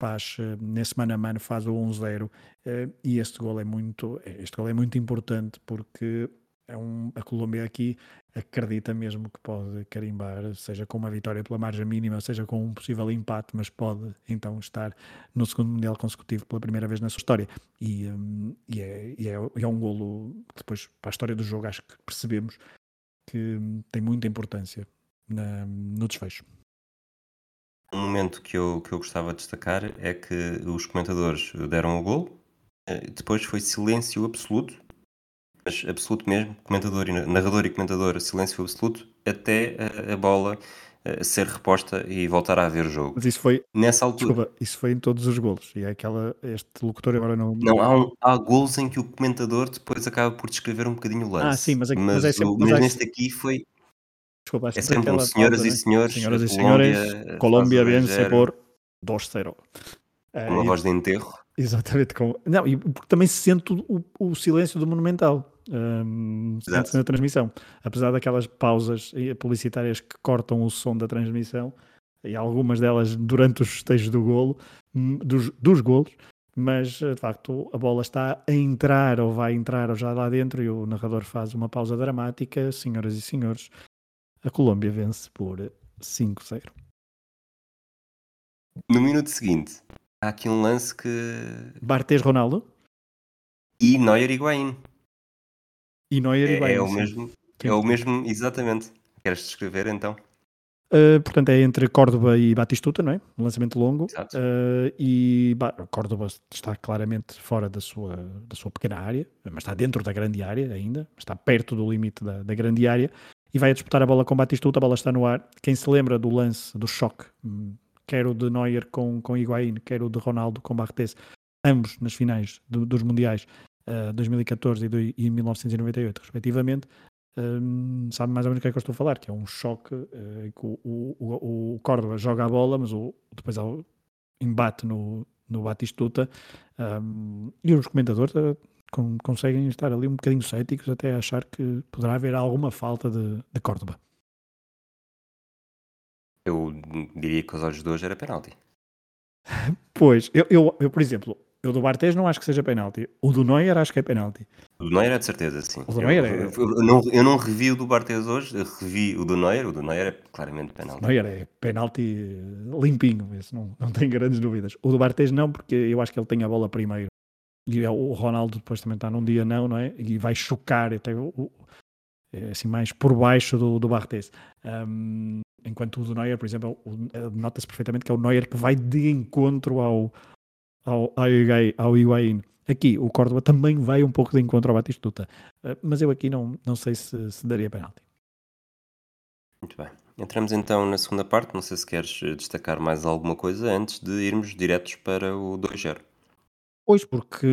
faz, eh, nesse mano a mano, faz o 1-0 eh, e este gol é muito, este gol é muito importante porque é um, a Colômbia aqui acredita mesmo que pode carimbar, seja com uma vitória pela margem mínima, seja com um possível empate, mas pode então estar no segundo Mundial consecutivo pela primeira vez na sua história. E, um, e, é, e é, é, um golo que depois, para a história do jogo, acho que percebemos que tem muita importância na, no desfecho. Um momento que eu, que eu gostava de destacar é que os comentadores deram o gol, eh, depois foi silêncio absoluto absoluto mesmo, comentador e narrador e comentador, silêncio absoluto, até a, a bola a ser reposta e voltar a haver jogo. Mas isso foi nessa altura. Desculpa, isso foi em todos os golos. E é aquela este locutor agora não. Não, há, um, há golos em que o comentador depois acaba por descrever um bocadinho o lance. Ah, sim, mas, é, mas, mas, é sempre, mas, mas neste aqui foi. Desculpa, é sempre um senhoras e senhores. Senhoras e senhores, Colômbia vence por 2-0. Uma voz de enterro. Exatamente. Com... Não, e porque também se sente o, o silêncio do Monumental um, na transmissão. Apesar daquelas pausas publicitárias que cortam o som da transmissão, e algumas delas durante os festejos do golo, hum, dos, dos golos, mas de facto a bola está a entrar ou vai entrar ou já lá dentro e o narrador faz uma pausa dramática. Senhoras e senhores, a Colômbia vence por 5-0. No minuto seguinte, há aqui um lance que. Bartes Ronaldo e Neuer Higuaín. E Neuer é, e Bayern. É o mesmo, é o mesmo, exatamente. Queres descrever então? Uh, portanto, é entre Córdoba e Batistuta, não é? Um lançamento longo. Uh, e Córdoba está claramente fora da sua, da sua pequena área, mas está dentro da grande área ainda, está perto do limite da, da grande área e vai a disputar a bola com Batistuta. A bola está no ar. Quem se lembra do lance, do choque, hum, quer o de Neuer com, com Higuaín, quer o de Ronaldo com Bartes, ambos nas finais do, dos Mundiais, 2014 e, e 1998, respectivamente, um, sabe mais ou menos o que é que eu estou a falar, que é um choque uh, que o, o, o, Córdoba joga a bola, mas o, depois há o embate no, no Batistuta um, e os comentadores uh, com, conseguem estar ali um bocadinho céticos até achar que poderá haver alguma falta de, de Córdoba. Eu diria que os olhos de hoje era penalti. *laughs* pois, eu, eu, eu, por exemplo, eu do Bartes não acho que seja penalti. O do Neuer acho que é penalti. O do Neuer é de certeza, sim. O do Neuer eu, é... eu, não, eu não revi o do Bartes hoje, eu revi o do Neuer. O do Neuer é claramente penalti. O Neuer é penalti limpinho, esse não, não tem grandes dúvidas. O do Bartes não, porque eu acho que ele tem a bola primeiro. E é o Ronaldo depois também está num dia não, não é? E vai chocar até o, é assim mais por baixo do, do Bartes. Um, enquanto o do Neuer, por exemplo, nota-se perfeitamente que é o Neuer que vai de encontro ao, ao, ao, ao Higuaín. Aqui o Córdoba também vai um pouco de encontro ao Batistuta, eh, mas eu aqui não, não sei se, se daria penalti. Muito bem. Entramos então na segunda parte. Não sei se queres eh, destacar mais alguma coisa antes de irmos diretos para o 2-0. Pois, porque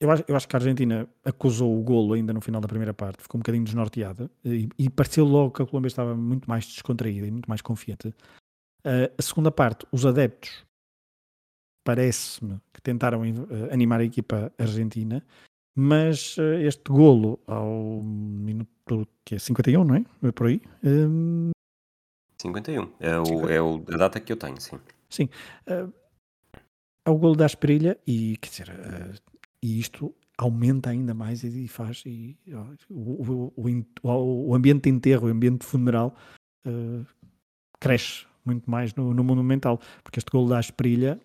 eu acho, eu acho que a Argentina acusou o golo ainda no final da primeira parte, ficou um bocadinho desnorteada e, e pareceu logo que a Colômbia estava muito mais descontraída e muito mais confiante. Uh, a segunda parte, os adeptos parece-me que tentaram uh, animar a equipa argentina, mas uh, este golo ao minuto que é 51, não é? É por aí? Um... 51, é, o, é o, a data que eu tenho, sim. Sim. Uh, é o golo da Asprilha e, quer dizer, e isto aumenta ainda mais e, faz e, o, o, o, o, ambiente de enterro, o ambiente funeral uh, cresce muito mais no, no Monumental, porque este gol da Asprilha,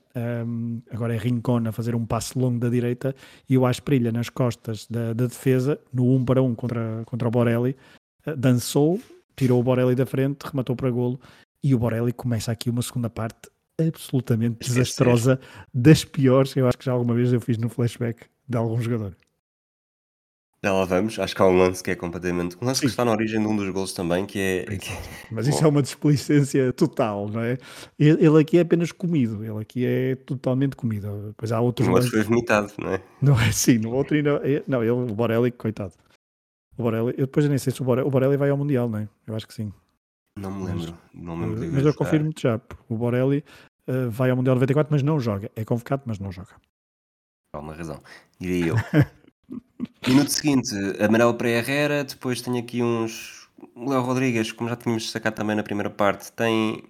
um, agora é Rincon a fazer um passo longo da direita e o Asprilha nas costas da, da defesa, no 1 para 1 contra, contra o Borelli, uh, dançou, tirou o Borelli da frente, rematou para golo e o Borelli começa aqui uma segunda parte absolutamente desastrosa, das piores que eu acho que já alguma vez eu fiz no flashback de algum jogador. Já lá vamos, acho que há um lance que é completamente. Um lance Sim. que está na origem de um dos gols também, que é. Mas isso Bom. é uma desplicência total, não é? Ele aqui é apenas comido, ele aqui é totalmente comido. Pois há outros. No outro foi vomitado, não é? Não é assim, no outro não. É, não, ele, o Borelli, coitado. O Borelli, eu depois nem sei se o Borelli, o Borelli vai ao Mundial, não é? Eu acho que sim. Não me lembro. Mas, não me lembro mas eu confirmo-te já. O Borelli uh, vai ao Mundial 94, mas não joga. É convocado, mas não joga. Há uma razão. Direi eu. *laughs* Minuto seguinte, Amarelo para Herrera. Depois tenho aqui uns. Léo Rodrigues, como já tínhamos destacado também na primeira parte, tem,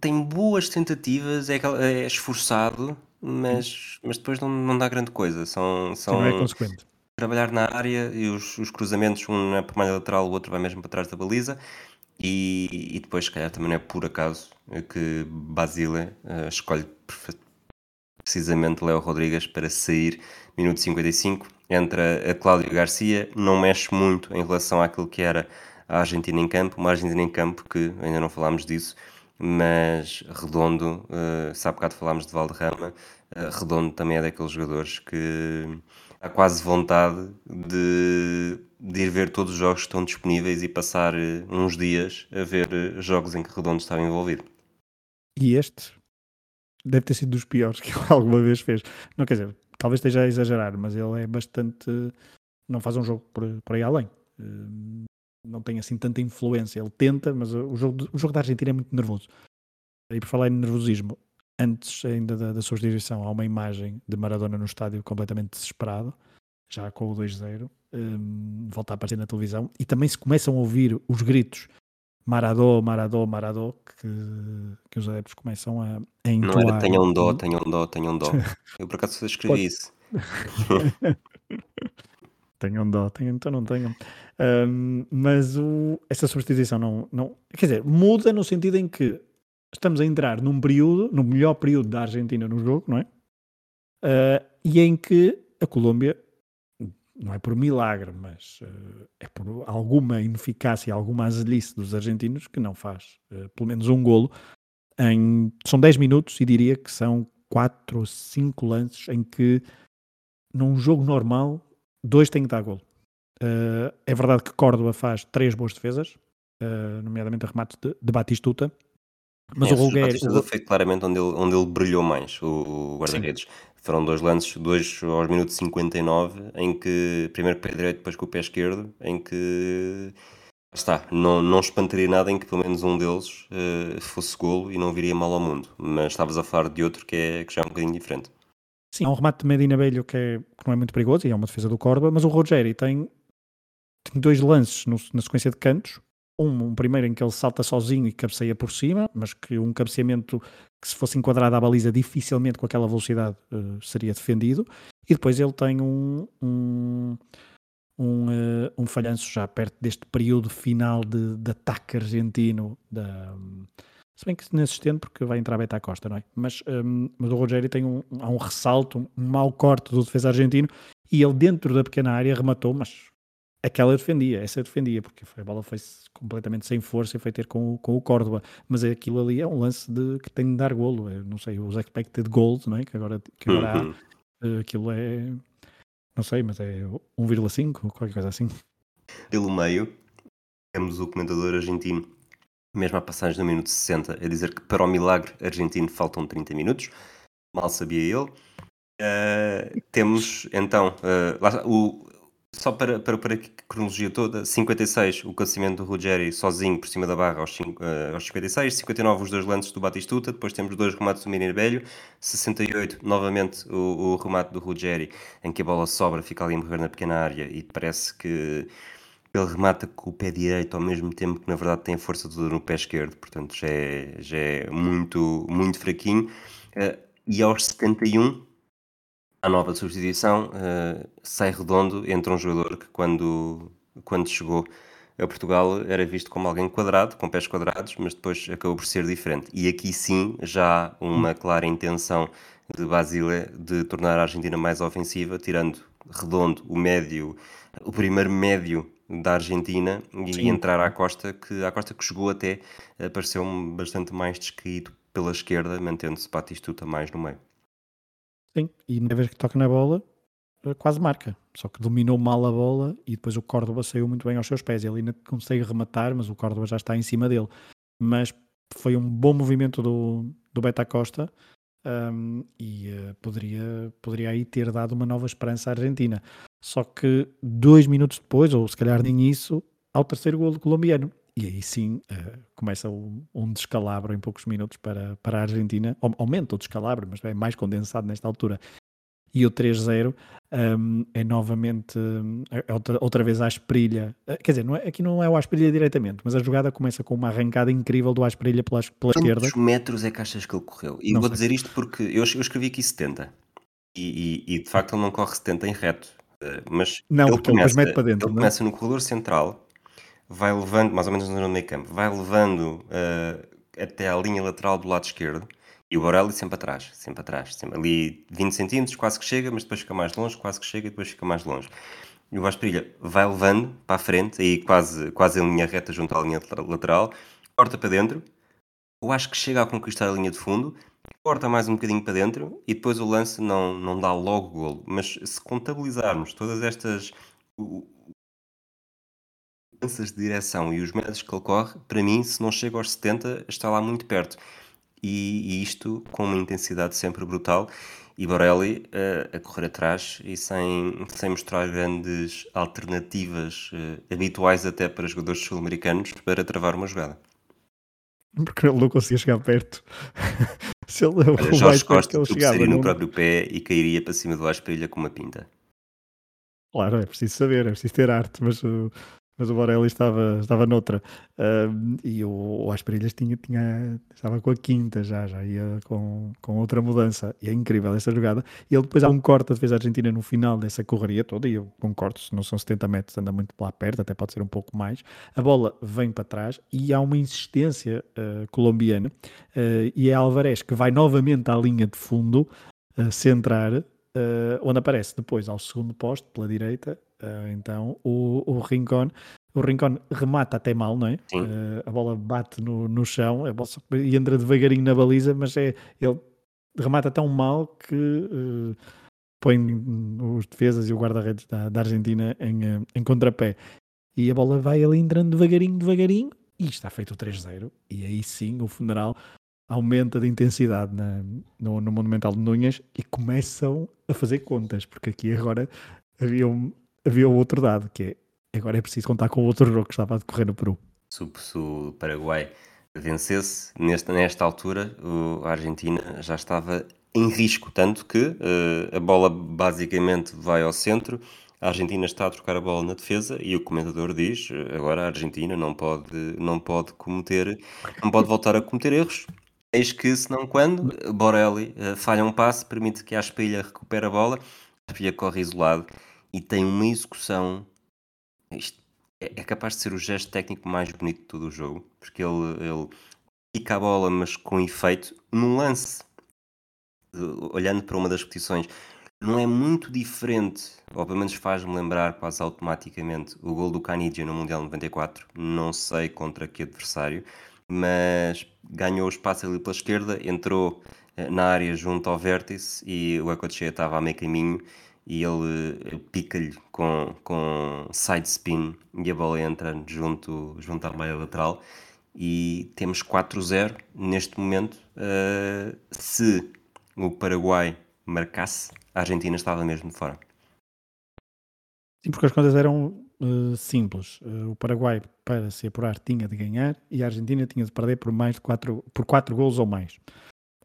tem boas tentativas, é, é esforçado, mas, mas depois não, não dá grande coisa. São, são, não é consequente trabalhar na área e os, os cruzamentos, um é para mais lateral, o outro vai mesmo para trás da baliza. E, e depois, se calhar, também não é por acaso que Basile uh, escolhe precisamente Léo Rodrigues para sair, minuto 55. Entra a Cláudio Garcia, não mexe muito em relação àquilo que era a Argentina em campo, uma Argentina em campo que ainda não falámos disso, mas Redondo, uh, se há bocado falámos de Valderrama, uh, Redondo também é daqueles jogadores que há quase vontade de, de ir ver todos os jogos que estão disponíveis e passar eh, uns dias a ver eh, jogos em que Redondo estava envolvido. E este deve ter sido dos piores *laughs* que ele alguma vez fez. Não quer dizer, talvez esteja a exagerar, mas ele é bastante. Não faz um jogo por, por aí além. Eh, não tem assim tanta influência. Ele tenta, mas o jogo, o jogo da Argentina é muito nervoso. E por falar em nervosismo, antes ainda da, da sua direção, há uma imagem de Maradona no estádio completamente desesperado, já com o 2-0, um, volta a aparecer na televisão, e também se começam a ouvir os gritos Maradó, Maradó, Maradó, que, que os adeptos começam a, a entoar. Não era tenham dó, tenham dó, tenham *laughs* dó. Eu por acaso escrevi Pode... isso. *laughs* tenham dó, tenham, então não tenham. Um, mas o, essa substituição não, não. Quer dizer, muda no sentido em que estamos a entrar num período, no melhor período da Argentina no jogo, não é? Uh, e em que a Colômbia, não é por milagre, mas uh, é por alguma ineficácia, alguma azelice dos argentinos que não faz uh, pelo menos um golo. Em, são 10 minutos e diria que são 4 ou 5 lances em que num jogo normal dois têm que dar golo. é verdade que Córdoba faz três boas defesas, nomeadamente a remate de, de Batistuta, mas é, o Ruggeri. O... foi claramente onde ele, onde ele brilhou mais, o, o guarda-redes. Foram dois lances, dois aos minutos 59, em que, primeiro com o pé direito, depois com o pé esquerdo, em que está, não, não espantaria nada em que pelo menos um deles uh, fosse golo e não viria mal ao mundo. Mas estavas a falar de outro que, é, que já é um bocadinho diferente. Sim, há um remate de Medina Belho que, é, que não é muito perigoso e é uma defesa do Córdoba, mas o Rogério tem, tem dois lances no, na sequência de cantos um, um, primeiro em que ele salta sozinho e cabeceia por cima, mas que um cabeceamento que se fosse enquadrado à baliza dificilmente com aquela velocidade uh, seria defendido. E depois ele tem um, um, um, uh, um, falhanço já perto deste período final de, de ataque argentino. Da, um, se bem que inexistente porque vai entrar Beta Costa, não é? Mas, um, mas o Rogério tem um, há um ressalto, um mau corte do defesa argentino e ele dentro da pequena área rematou, mas aquela defendia, essa defendia, porque a bola foi completamente sem força e foi ter com, com o Córdoba, mas aquilo ali é um lance de, que tem de dar golo, eu não sei, os expected goals, não é? que agora, que agora uhum. há, eh, aquilo é, não sei, mas é 1,5 ou qualquer coisa assim. Pelo meio, temos o comentador argentino, mesmo à passagem do minuto 60, a dizer que para o milagre argentino faltam 30 minutos, mal sabia ele. Uh, temos então uh, lá, o, só para, para, para a cronologia toda, 56 o cancelamento do Ruggeri sozinho por cima da barra aos, 5, uh, eh, aos 56, 59 os dois lances do Batistuta, depois temos dois remates do Menino Velho, 68 novamente o, o remate do Ruggeri em que a bola sobra, fica ali a morrer na pequena área e parece que ele remata com o pé direito ao mesmo tempo que na verdade tem a força toda no pé esquerdo, portanto já é, já é muito, muito fraquinho. Uh, e aos 71 a nova substituição, uh, sai redondo entre um jogador que quando, quando chegou a Portugal era visto como alguém quadrado, com pés quadrados, mas depois acabou por ser diferente. E aqui sim já há uma clara intenção de Basile de tornar a Argentina mais ofensiva, tirando redondo o médio, o primeiro médio da Argentina e sim. entrar à Costa, que a Costa que chegou até apareceu bastante mais descaído pela esquerda, mantendo-se Batistuta mais no meio. Sim, e na vez que toca na bola, eh, quase marca. Só que dominou mal a bola e depois o Córdoba saiu muito bem aos seus pés. Ele ainda consegue rematar, mas o Córdoba já está em cima dele. Mas foi um bom movimento do, do Beta Costa um, e uh, poderia, poderia aí ter dado uma nova esperança à Argentina. Só que dois minutos depois, ou se calhar nem isso, ao terceiro golo colombiano. E aí sim uh, começa um, um, descalabro em poucos minutos para, para a Argentina. Aumenta o descalabro, mas é mais condensado nesta altura. E o 3-0 um, é novamente é outra, outra vez a Asprilha. Eh, quer dizer, não é, aqui não é o Asprilha diretamente, mas a jogada começa com uma arrancada incrível do Asprilha pela, pela esquerda. Quantos metros é que achas que ele correu? E não vou sei. dizer isto porque eu, eu escrevi aqui 70. E, e, e, de facto ele não corre 70 em reto. Eh, mas não, ele começa, ele para dentro. Ele? É? começa no corredor central, vai levando, mais ou menos no meio campo, vai levando uh, até à linha lateral do lado esquerdo e o Borelli sempre atrás, sempre atrás, sempre ali 20 centímetros, quase que chega, mas depois fica mais longe, quase que chega e depois fica mais longe. E o Vasprilha vai levando para a frente, aí quase, quase em linha reta junto à linha lateral, corta para dentro, eu acho que chega a conquistar a linha de fundo, corta mais um bocadinho para dentro e depois o lance não, não dá logo golo. Mas se contabilizarmos todas estas mudanças de direção e os metros que ele corre, para mim, se não chega aos 70, está lá muito perto. E, e isto com uma intensidade sempre brutal. E Borelli uh, a correr atrás e sem, sem mostrar grandes alternativas uh, habituais até para jogadores sul-americanos para travar uma jogada. Porque ele não conseguia chegar perto. *laughs* Se ele Olha, o Jorge Costa chegava no próprio pé e cairia para cima do Asprilha com uma pinta. Claro, é preciso saber, é preciso ter arte, mas uh, mas o Borelli estava, estava noutra. Uh, e o, o Asperilhas tinha, tinha, estava com a quinta já, já ia com, com outra mudança. E é incrível essa jogada. E ele depois há um corte a defesa argentina no final dessa correria toda, e eu concordo, se não são 70 metros, anda muito lá perto, até pode ser um pouco mais. A bola vem para trás e há uma insistência uh, colombiana, uh, e é Alvarez que vai novamente à linha de fundo, centrar, onde aparece depois ao segundo posto, pela direita, Uh, então o, o Rincon o Rincon remata até mal, não é? Uh, a bola bate no, no chão bola, e entra devagarinho na baliza, mas é, ele remata tão mal que uh, põe os defesas e o guarda-redes da, da, Argentina em, em contrapé. E a bola vai ali entrando devagarinho, devagarinho, e está feito o 3-0. E aí sim o funeral aumenta de intensidade na, no, no Monumental de Núñez e começam a fazer contas, porque aqui agora havia um, havia outro dado, que é agora é preciso contar com o outro jogo que estava a decorrer no Peru. Se, o Paraguai vencesse, nesta, nesta altura, a Argentina já estava em risco, tanto que uh, a bola basicamente vai ao centro, a Argentina está a trocar a bola na defesa e o comentador diz eh, agora a Argentina não pode, não pode cometer, não pode voltar a cometer erros. Eis que, se não quando, Borelli uh, falha um passe, permite que a Espelha recupere a bola, a Espelha corre isolado e tem uma execução. Isto é, é capaz de ser o gesto técnico mais bonito de todo o jogo, porque ele, ele pica a bola, mas com efeito, num lance, olhando para uma das repetições, não é muito diferente, ou pelo menos faz-me lembrar quase automaticamente o gol do Canidia no Mundial 94, não sei contra que adversário, mas ganhou o espaço ali pela esquerda, entrou eh, na área junto ao vértice e o Ecochea estava a meio caminho e ele eh, pica-lhe com, com side spin e a bola entra junto, junto à meia lateral e temos 4-0 neste momento. Uh, se o Paraguai marcasse, a Argentina estava mesmo fora. Sim, porque as contas eram uh, simples. Uh, o Paraguai, para se apurar, tinha de ganhar e a Argentina tinha de perder por mais de 4 por quatro golos ou mais.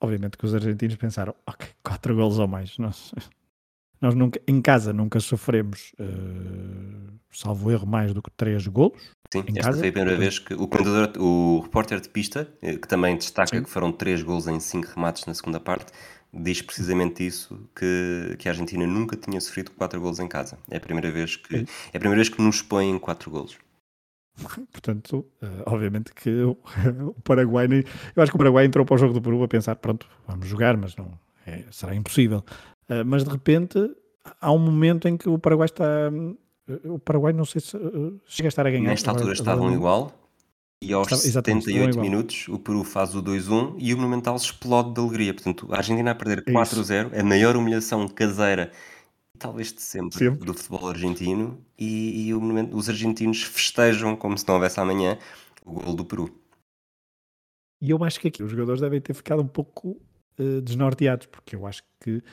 Obviamente que os argentinos pensaram, ok, 4 golos ou mais. Nós, *laughs* nós nunca, em casa nunca sofremos, uh, salvo erro, mais do que 3 golos. Sim, esta casa. foi a primeira vez que o o repórter de pista, eh, que também destaca Sim. que foram 3 golos em 5 remates na segunda parte, diz precisamente isso, que, que a Argentina nunca tinha sofrido 4 golos em casa. É a primeira vez que, é, é a primeira vez que nos põem 4 golos. *laughs* Portanto, uh, obviamente que o, *laughs* o Paraguai, eu acho que o Paraguai entrou para o jogo do Peru a pensar, pronto, vamos jogar, mas não, é, será impossível. Uh, mas de repente há um momento em que o Paraguai está. Uh, o Paraguai não sei se chega a estar a ganhar. Nesta altura estavam igual. E aos Estava, 78 minutos o Peru faz o 2-1 e o Monumental explode de alegria. Portanto, a Argentina a perder 4-0, é a maior humilhação caseira, talvez de sempre, sempre. do futebol argentino. E, e os argentinos festejam como se não houvesse amanhã o gol do Peru. E eu acho que aqui os jogadores devem ter ficado um pouco uh, desnorteados, porque eu acho que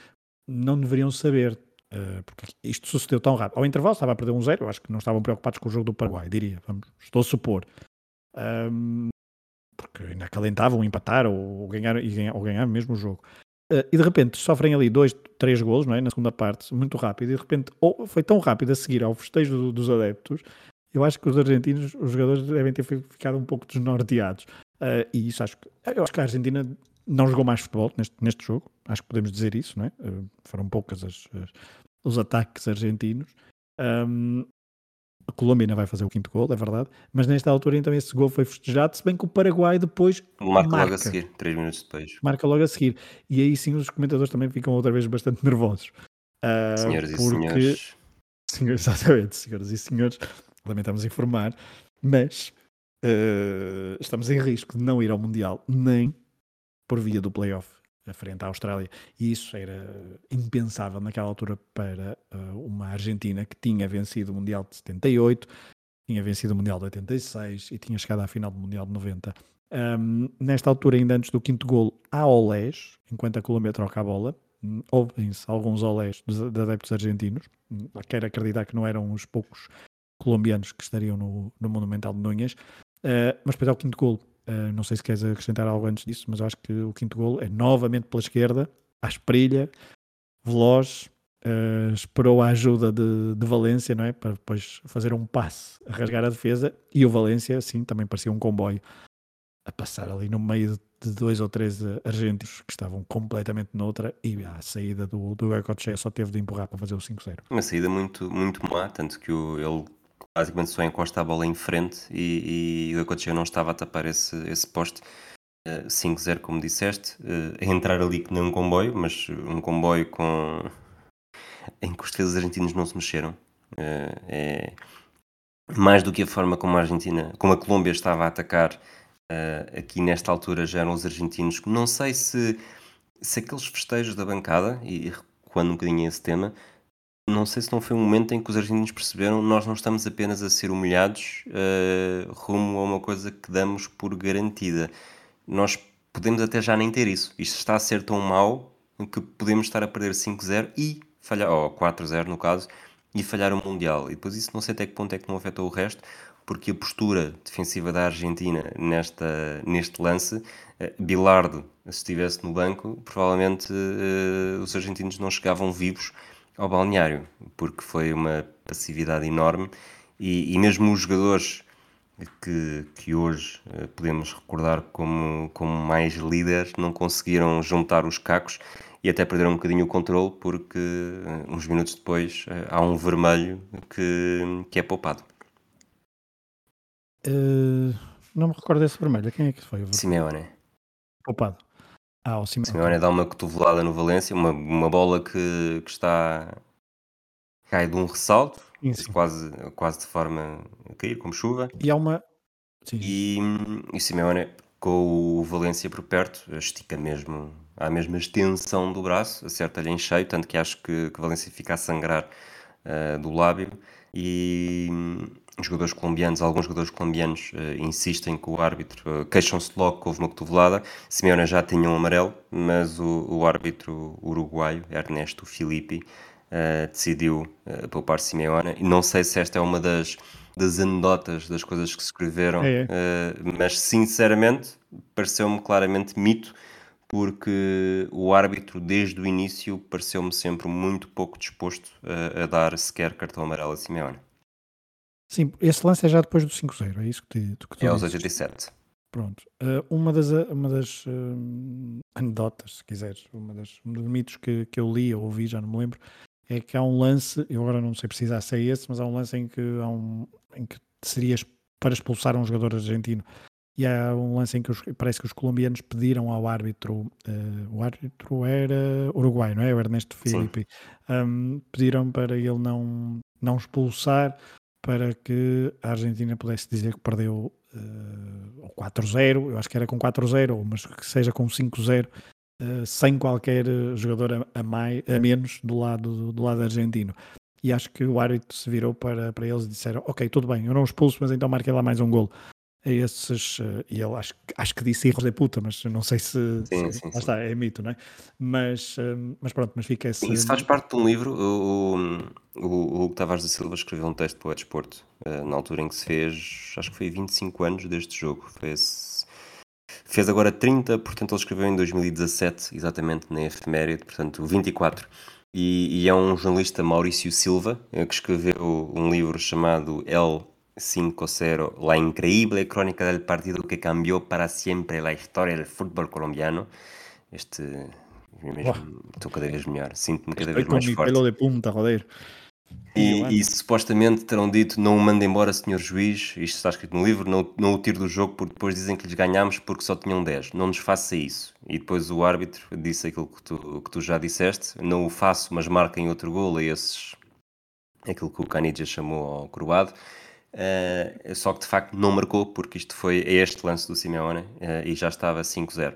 não deveriam saber Uh, porque isto sucedeu tão rápido. Ao intervalo estava a perder um zero, eu acho que não estavam preocupados com o jogo do Paraguai, diria. Vamos, estou a supor. Um, porque ainda acalentavam empatar ou ganhar, ou ganhar mesmo o jogo. Uh, e de repente sofrem ali dois, três golos não é? na segunda parte, muito rápido, e de repente foi tão rápido a seguir ao festejo do, dos adeptos, eu acho que os argentinos, os jogadores devem ter ficado um pouco desnorteados. Uh, e isso acho que, eu acho que a Argentina não jogou mais futebol neste, neste jogo, acho que podemos dizer isso, não é? Uh, foram poucas as, as, os ataques argentinos. Um, a Colômbia ainda vai fazer o quinto gol, é verdade, mas nesta altura então esse gol foi festejado, se bem que o Paraguai depois marca, marca logo a seguir, três minutos depois. Marca logo a seguir. E aí sim os comentadores também ficam outra vez bastante nervosos. Uh, senhoras porque... e senhores. Senhores, *laughs* exatamente, senhoras e senhores, lamentamos informar, mas uh, estamos em risco de não ir ao Mundial nem por via do playoff frente à Austrália. E isso era impensável naquela altura para uh, uma Argentina que tinha vencido o Mundial de 78, tinha vencido o Mundial de 86 e tinha chegado à final do Mundial de 90. Um, nesta altura, ainda antes do quinto golo, há olés, enquanto a Colômbia troca a bola. Hum, ouvem-se alguns olés dos, adeptos argentinos. Hum, quero acreditar que não eram os poucos colombianos que estariam no, no Monumental de Núñez. Uh, mas depois ao quinto golo, Uh, não sei se queres acrescentar algo antes disso, mas acho que o quinto gol é novamente pela esquerda, à esprilha, veloz, uh, esperou a ajuda de, de, Valência, não é? Para depois fazer um passe, a rasgar a defesa, e o Valência, sim, também parecia um comboio a passar ali no meio de dois ou três argentinos que estavam completamente noutra e a saída do, do Goicoechea só teve de empurrar para fazer o 5-0. Uma saída muito, muito má, tanto que o, ele basicamente só encosta a bola em frente e, e o Ecochea não estava a tapar esse, esse poste. Uh, eh, 5-0, como disseste, uh, entrar ali que nem um comboio, mas um comboio com *laughs* em que os argentinos não se mexeram. Uh, é mais do que a forma como a Argentina, como a Colômbia estava a atacar aqui nesta altura já eram os argentinos. Não sei se, se aqueles festejos da bancada, e recuando um bocadinho esse tema, não sei se não foi um momento em que os argentinos perceberam nós não estamos apenas a ser humilhados uh, rumo a uma coisa que damos por garantida. Nós podemos até já nem ter isso. Isto está a ser tão mau que podemos estar a perder 5-0 e falhar, ou 4-0 no caso, e falhar o Mundial. E depois isso não sei até que ponto é que não afetou o resto, porque a postura defensiva da Argentina nesta, neste lance, uh, Bilardo, se estivesse no banco, provavelmente uh, os argentinos não chegavam vivos ao balneário, porque foi uma passividade enorme e, e mesmo os jogadores que, que hoje uh, podemos recordar como, como mais líderes não conseguiram juntar os cacos e até perderam um bocadinho o controle porque uh, uns minutos depois uh, há um vermelho que, que é poupado. não me recordo desse vermelho. Quem é que foi? Simeone. Poupado. Ah, o Simeone. Simeone dá uma cotovelada no Valência, uma, uma bola que, que está. cai de um ressalto, sim, sim. Quase, quase de forma a cair, como chuva. E há uma. Sim. E, e Simeone, com o Valência por perto, estica mesmo, há a mesma extensão do braço, acerta-lhe em cheio, tanto que acho que, que Valência fica a sangrar uh, do lábio. E, jogadores colombianos, alguns jogadores colombianos uh, insistem que o árbitro, uh, queixam-se logo que houve uma cotovelada. Simeone já tinha um amarelo, mas o, o árbitro uruguaio, Ernesto Filippi, uh, decidiu uh, poupar Simeone. E não sei se esta é uma das, das anedotas das coisas que se escreveram, é, é. mas sinceramente pareceu-me claramente mito, porque o árbitro, desde o início, pareceu-me sempre muito pouco disposto a dar sequer cartão amarelo a Simeone. Sim, esse lance é já depois do 5-0, é isso que, te, que tu É aos 87. Pronto. Uh, uma das, uma das uh, anedotas, se quiseres, uma das, um dos mitos que, que eu li ou ouvi, já não me lembro, é que há um lance, eu agora não sei precisar se é esse, mas há um lance em que, há um, em que seria para expulsar um jogador argentino. E há um lance em que os, parece que os colombianos pediram ao árbitro, uh, o árbitro era uruguai, não é? O Ernesto Felipe. Um, pediram para ele não, não expulsar para que a Argentina pudesse dizer que perdeu uh, 4-0, eu acho que era com 4-0, mas que seja com 5-0, uh, sem qualquer jogador a, a, mais, a menos do lado, do lado argentino. E acho que o árbitro se virou para, para eles e disseram: Ok, tudo bem, eu não expulso, mas então marquei lá mais um golo. A esses, uh, e ele acho, acho que disse hijos de puta, mas não sei se, sim, se sim, lá está, é mito, não é? Mas, uh, mas pronto, mas fica esse... Isso faz parte de um livro, o, o, Hugo Tavares da Silva escreveu um texto para o Desporto, uh, na altura em que se fez, acho que foi 25 anos deste jogo, foi esse, fez agora 30, portanto ele escreveu em 2017, exatamente na efeméride, portanto 24, e, e é um jornalista, Maurício Silva, que escreveu um livro chamado El 5-0, la increíble crónica del partido que cambió para siempre la historia del fútbol colombiano. Este. Estou cada vez melhor, sinto-me cada vez mais forte. pelo de punta, joder. E, e, supostamente terão dito: não o manda embora, senhor juiz. Isto está escrito no livro. Não, não o tiro do jogo, porque depois dizem que lhes ganhámos porque só tinham 10. Não nos faça isso. E depois o árbitro disse aquilo que tu, que tu já disseste: não o faço, mas marquem outro gol a esses. Aquilo que o Canidia chamou ao croado. Uh, só que de facto não marcou, porque isto foi este lance do Simeone uh, e já estava 5-0.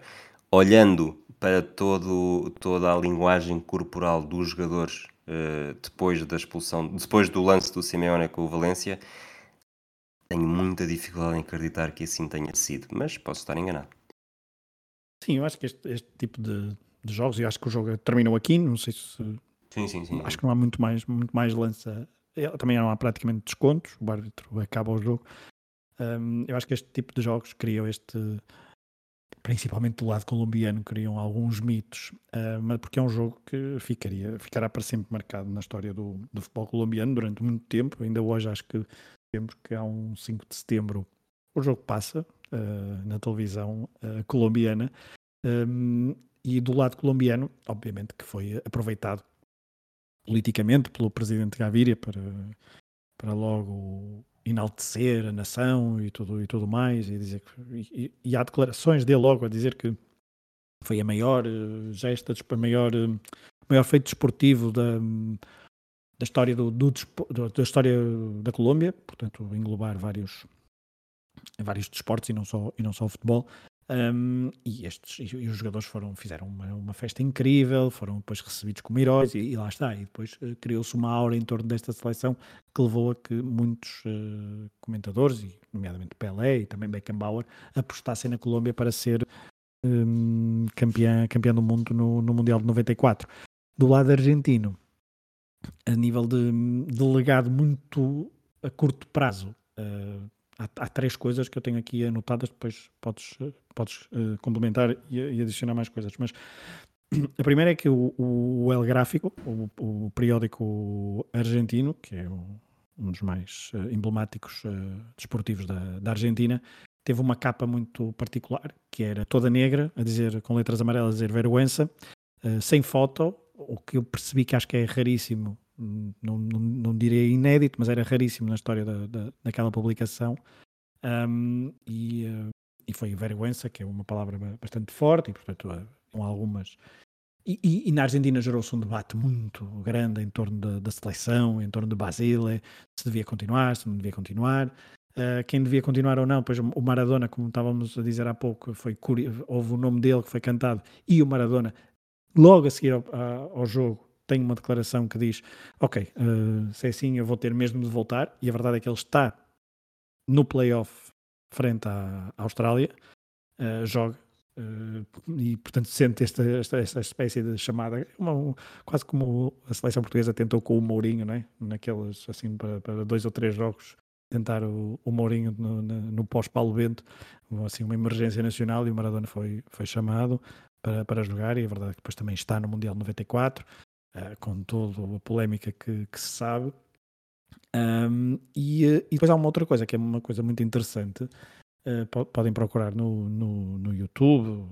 Olhando para todo, toda a linguagem corporal dos jogadores uh, depois da expulsão, depois do lance do Simeone com o Valência, tenho muita dificuldade em acreditar que assim tenha sido, mas posso estar enganado. Sim, eu acho que este, este tipo de, de jogos, e acho que o jogo terminou aqui, não sei se. Sim, sim, sim. Acho que não há muito mais, muito mais lance é, também não há praticamente descontos, o árbitro acaba o jogo. Um, eu acho que este tipo de jogos criam este, principalmente do lado colombiano, criam alguns mitos, uh, mas porque é um jogo que ficaria, ficará para sempre marcado na história do, do futebol colombiano durante muito tempo. Ainda hoje acho que temos que há um 5 de setembro o jogo passa uh, na televisão uh, colombiana. Um, e do lado colombiano, obviamente que foi aproveitado politicamente pelo presidente Gaviria para, para logo enaltecer a nação e tudo, e tudo mais, e, dizer que, e, e há declarações dele logo a dizer que foi a maior uh, gesta, a maior, uh, maior feito desportivo da, da história do, do, da história da Colômbia, portanto englobar vários vários desportos e não só e não só o futebol um, e, estes, e, os jogadores foram, fizeram uma, uma, festa incrível, foram depois recebidos como heróis, e, e lá está. E depois uh, criou-se uma aura em torno desta seleção que levou a que muitos uh, comentadores, e nomeadamente Pelé e também Beckenbauer, apostassem na Colômbia para ser um, campeã, campeã do mundo no, no Mundial de 94. Do lado argentino, a nível de, de legado muito a curto prazo, uh, há, há, três coisas que eu tenho aqui anotadas, depois podes, podes uh, complementar e, e, adicionar mais coisas. Mas a primeira é que o, o El Gráfico, o, o, periódico argentino, que é um dos mais uh, emblemáticos uh, desportivos da, da Argentina, teve uma capa muito particular, que era toda negra, a dizer, com letras amarelas, a dizer vergüenza, sem foto, o que eu percebi que acho que é raríssimo não, não, não diria inédito, mas era raríssimo na história da, da daquela publicação. Um, e, uh, e foi vergüenza, que é uma palavra bastante forte, e portanto com algumas. E, e, e, na Argentina gerou-se um debate muito grande em torno da, da, seleção, em torno de Basile, se devia continuar, se não devia continuar. Uh, quem devia continuar ou não, pois o Maradona, como estávamos a dizer há pouco, foi houve o nome dele que foi cantado e o Maradona, logo a seguir ao, ao jogo, tem uma declaração que diz: Ok, uh, se é assim, eu vou ter mesmo de voltar. E a verdade é que ele está no playoff frente à, Austrália, uh, joga. Uh, e portanto sente esta, esta, esta espécie de chamada uma, um, quase como a seleção portuguesa tentou com o Mourinho né? naqueles assim para, para dois ou três jogos tentar o, o Mourinho no, no, no pós-Paulo Bento assim uma emergência nacional e o Maradona foi, foi chamado para, para jogar e a verdade é que depois também está no Mundial 94 uh, com toda a polémica que, que se sabe. Um, e, eh, e, depois há uma outra coisa que é uma coisa muito interessante. Uh, podem procurar no, no, no, YouTube,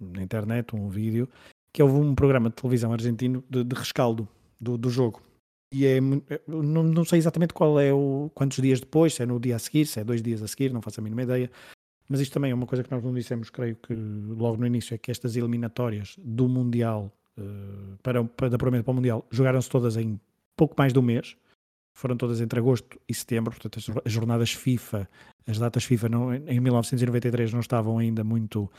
na internet, um vídeo, que houve um programa de televisão argentino de, de rescaldo do, do jogo. E é, não, não, sei exatamente qual é o quantos dias depois, se é no dia a seguir, se é dois dias a seguir, não faço a mínima ideia. Mas isto também é uma coisa que nós não dissemos, creio que logo no início, é que estas eliminatórias do Mundial para, para, da para o Mundial jogaram-se todas em pouco mais de um mês. Foram todas entre agosto e setembro, portanto, as jornadas FIFA, as datas FIFA não, em 1993 não estavam ainda muito.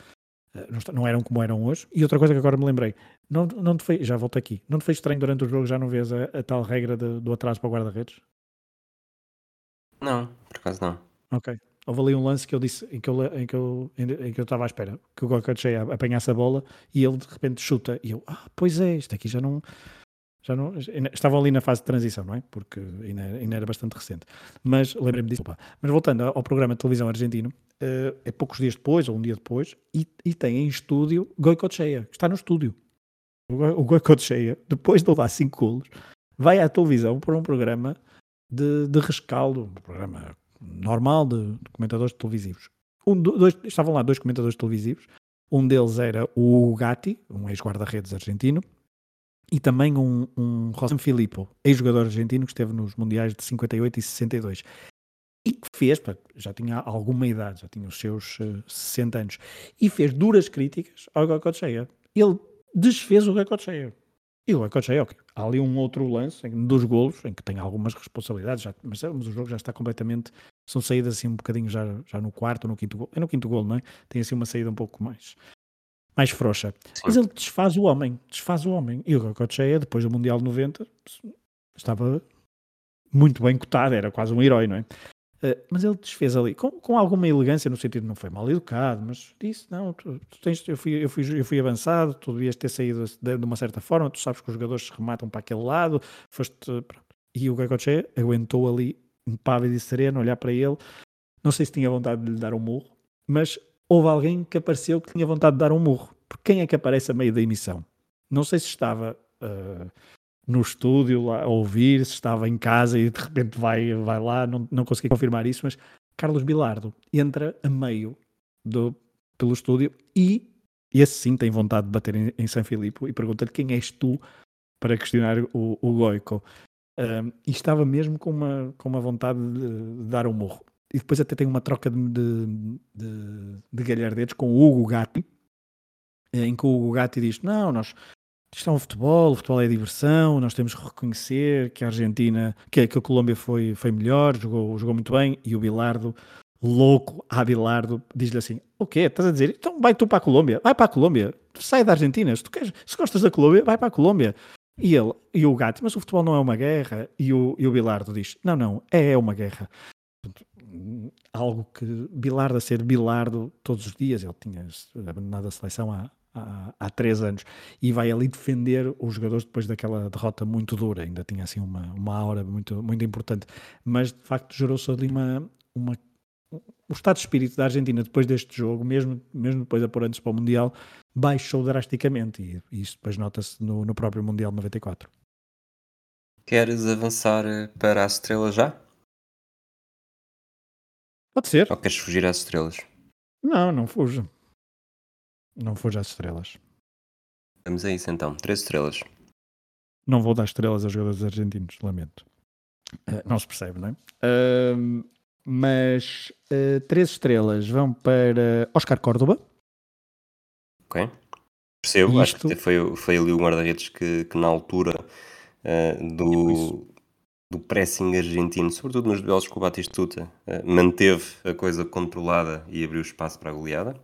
Eh, não, eram como eram hoje. E outra coisa que agora me lembrei, não, não te foi, já volto aqui, não te foi estranho durante o jogo, já não vês a, a tal regra de, do atraso para o guarda-redes? Não, por acaso não. Ok. Houve ali um lance que eu disse, em que eu, em que eu, em que eu estava à espera, que o Goicoechea apanhasse a bola e ele de repente chuta. E eu, ah, pois é, isto aqui já não. Já não, estavam ali na fase de transição, não é? Porque ainda, ainda era bastante recente. Mas lembrei-me disso. Opa. Mas voltando ao programa de televisão argentino, uh, é poucos dias depois, ou um dia depois, e, e tem em estúdio Goicoechea, que está no estúdio. O Goicoechea, depois de levar 5 golos, vai à televisão para um programa de, de rescaldo, um programa normal de, de comentadores televisivos. Um, dois, estavam lá dois comentadores televisivos. Um deles era o Gatti, um ex-guarda-redes argentino, e também um, um Rosem Filippo, ex-jogador argentino que esteve nos Mundiais de 58 e 62. E que fez, já tinha alguma idade, já tinha os seus uh, eh, 60 anos, e fez duras críticas ao Goicoechea. Ele desfez o Goicoechea. E o Goicoechea, ok. Há ali um outro lance em, dos golos, em que tem algumas responsabilidades, já, mas, mas, o jogo já está completamente. São saídas assim um bocadinho já, já no quarto ou no quinto gol. É no quinto gol, não é? Tem assim uma saída um pouco mais mais frouxa. Sim. Mas ele desfaz o homem, desfaz o homem. E o Goicoechea, depois do Mundial de 90, estava muito bem cotado, era quase um herói, não é? Uh, mas ele desfez ali, com, com alguma elegância, no sentido de não foi mal educado, mas disse: Não, tu, tu tens, eu, fui, eu, fui, eu fui avançado, tu devias ter saído de, de, uma certa forma, tu sabes que os jogadores se rematam para aquele lado, foste. Pronto. E o Goicoechea aguentou ali, impávido e sereno, olhar para ele. Não sei se tinha vontade de lhe dar um murro, mas houve alguém que apareceu que tinha vontade de dar um murro. Porque quem é que aparece a meio da emissão? Não sei se estava uh, no estúdio lá, a ouvir, se estava em casa e de repente vai, vai lá, não, não consegui confirmar isso, mas Carlos Bilardo entra a meio do, pelo estúdio e esse sim tem vontade de bater em, em São Filipe e pergunta-lhe quem és tu para questionar o, o Goico. E estava mesmo com uma, com uma vontade de, de dar um morro e depois até tem uma troca de, de, de, de galhardetes com o Hugo Gatti, em que o Hugo Gatti diz: Não, nós isto é um futebol, o futebol é diversão, nós temos que reconhecer que a Argentina, que, que a Colômbia foi, foi melhor, jogou, jogou muito bem, e o Bilardo, louco, a Bilardo, diz-lhe assim: O quê? Estás a dizer? Então vai tu para a Colômbia, vai para a Colômbia, sai da Argentina, se tu queres, se gostas da Colômbia, vai para a Colômbia. E ele, e o Gatti, mas o futebol não é uma guerra, e o, e o Bilardo diz: Não, não, é, é uma guerra. Algo que Bilardo a ser Bilardo todos os dias, ele tinha abandonado a seleção há, há, há três anos e vai ali defender os jogadores depois daquela derrota muito dura, ainda tinha assim uma, uma hora muito, muito importante, mas de facto gerou-se ali uma, uma o estado de espírito da Argentina depois deste jogo, mesmo, mesmo depois de pôr antes para o Mundial, baixou drasticamente e, e isso depois nota-se no, no próprio Mundial 94. Queres avançar para a estrela já? Pode ser. Ou queres fugir às estrelas? Não, não fujo. Não fujo às estrelas. Vamos a isso então. Três estrelas. Não vou dar estrelas a jogadores argentinos, lamento. Uh, não se percebe, não é? Uh, mas uh, três estrelas vão para Oscar Córdoba. Ok. Percebo, Isto... acho que foi, foi ali o guarda-redes que, que na altura uh, do, do pressing argentino, sobretudo nos duelos com o Batistuta, eh, manteve a coisa controlada e abriu espaço para a goleada.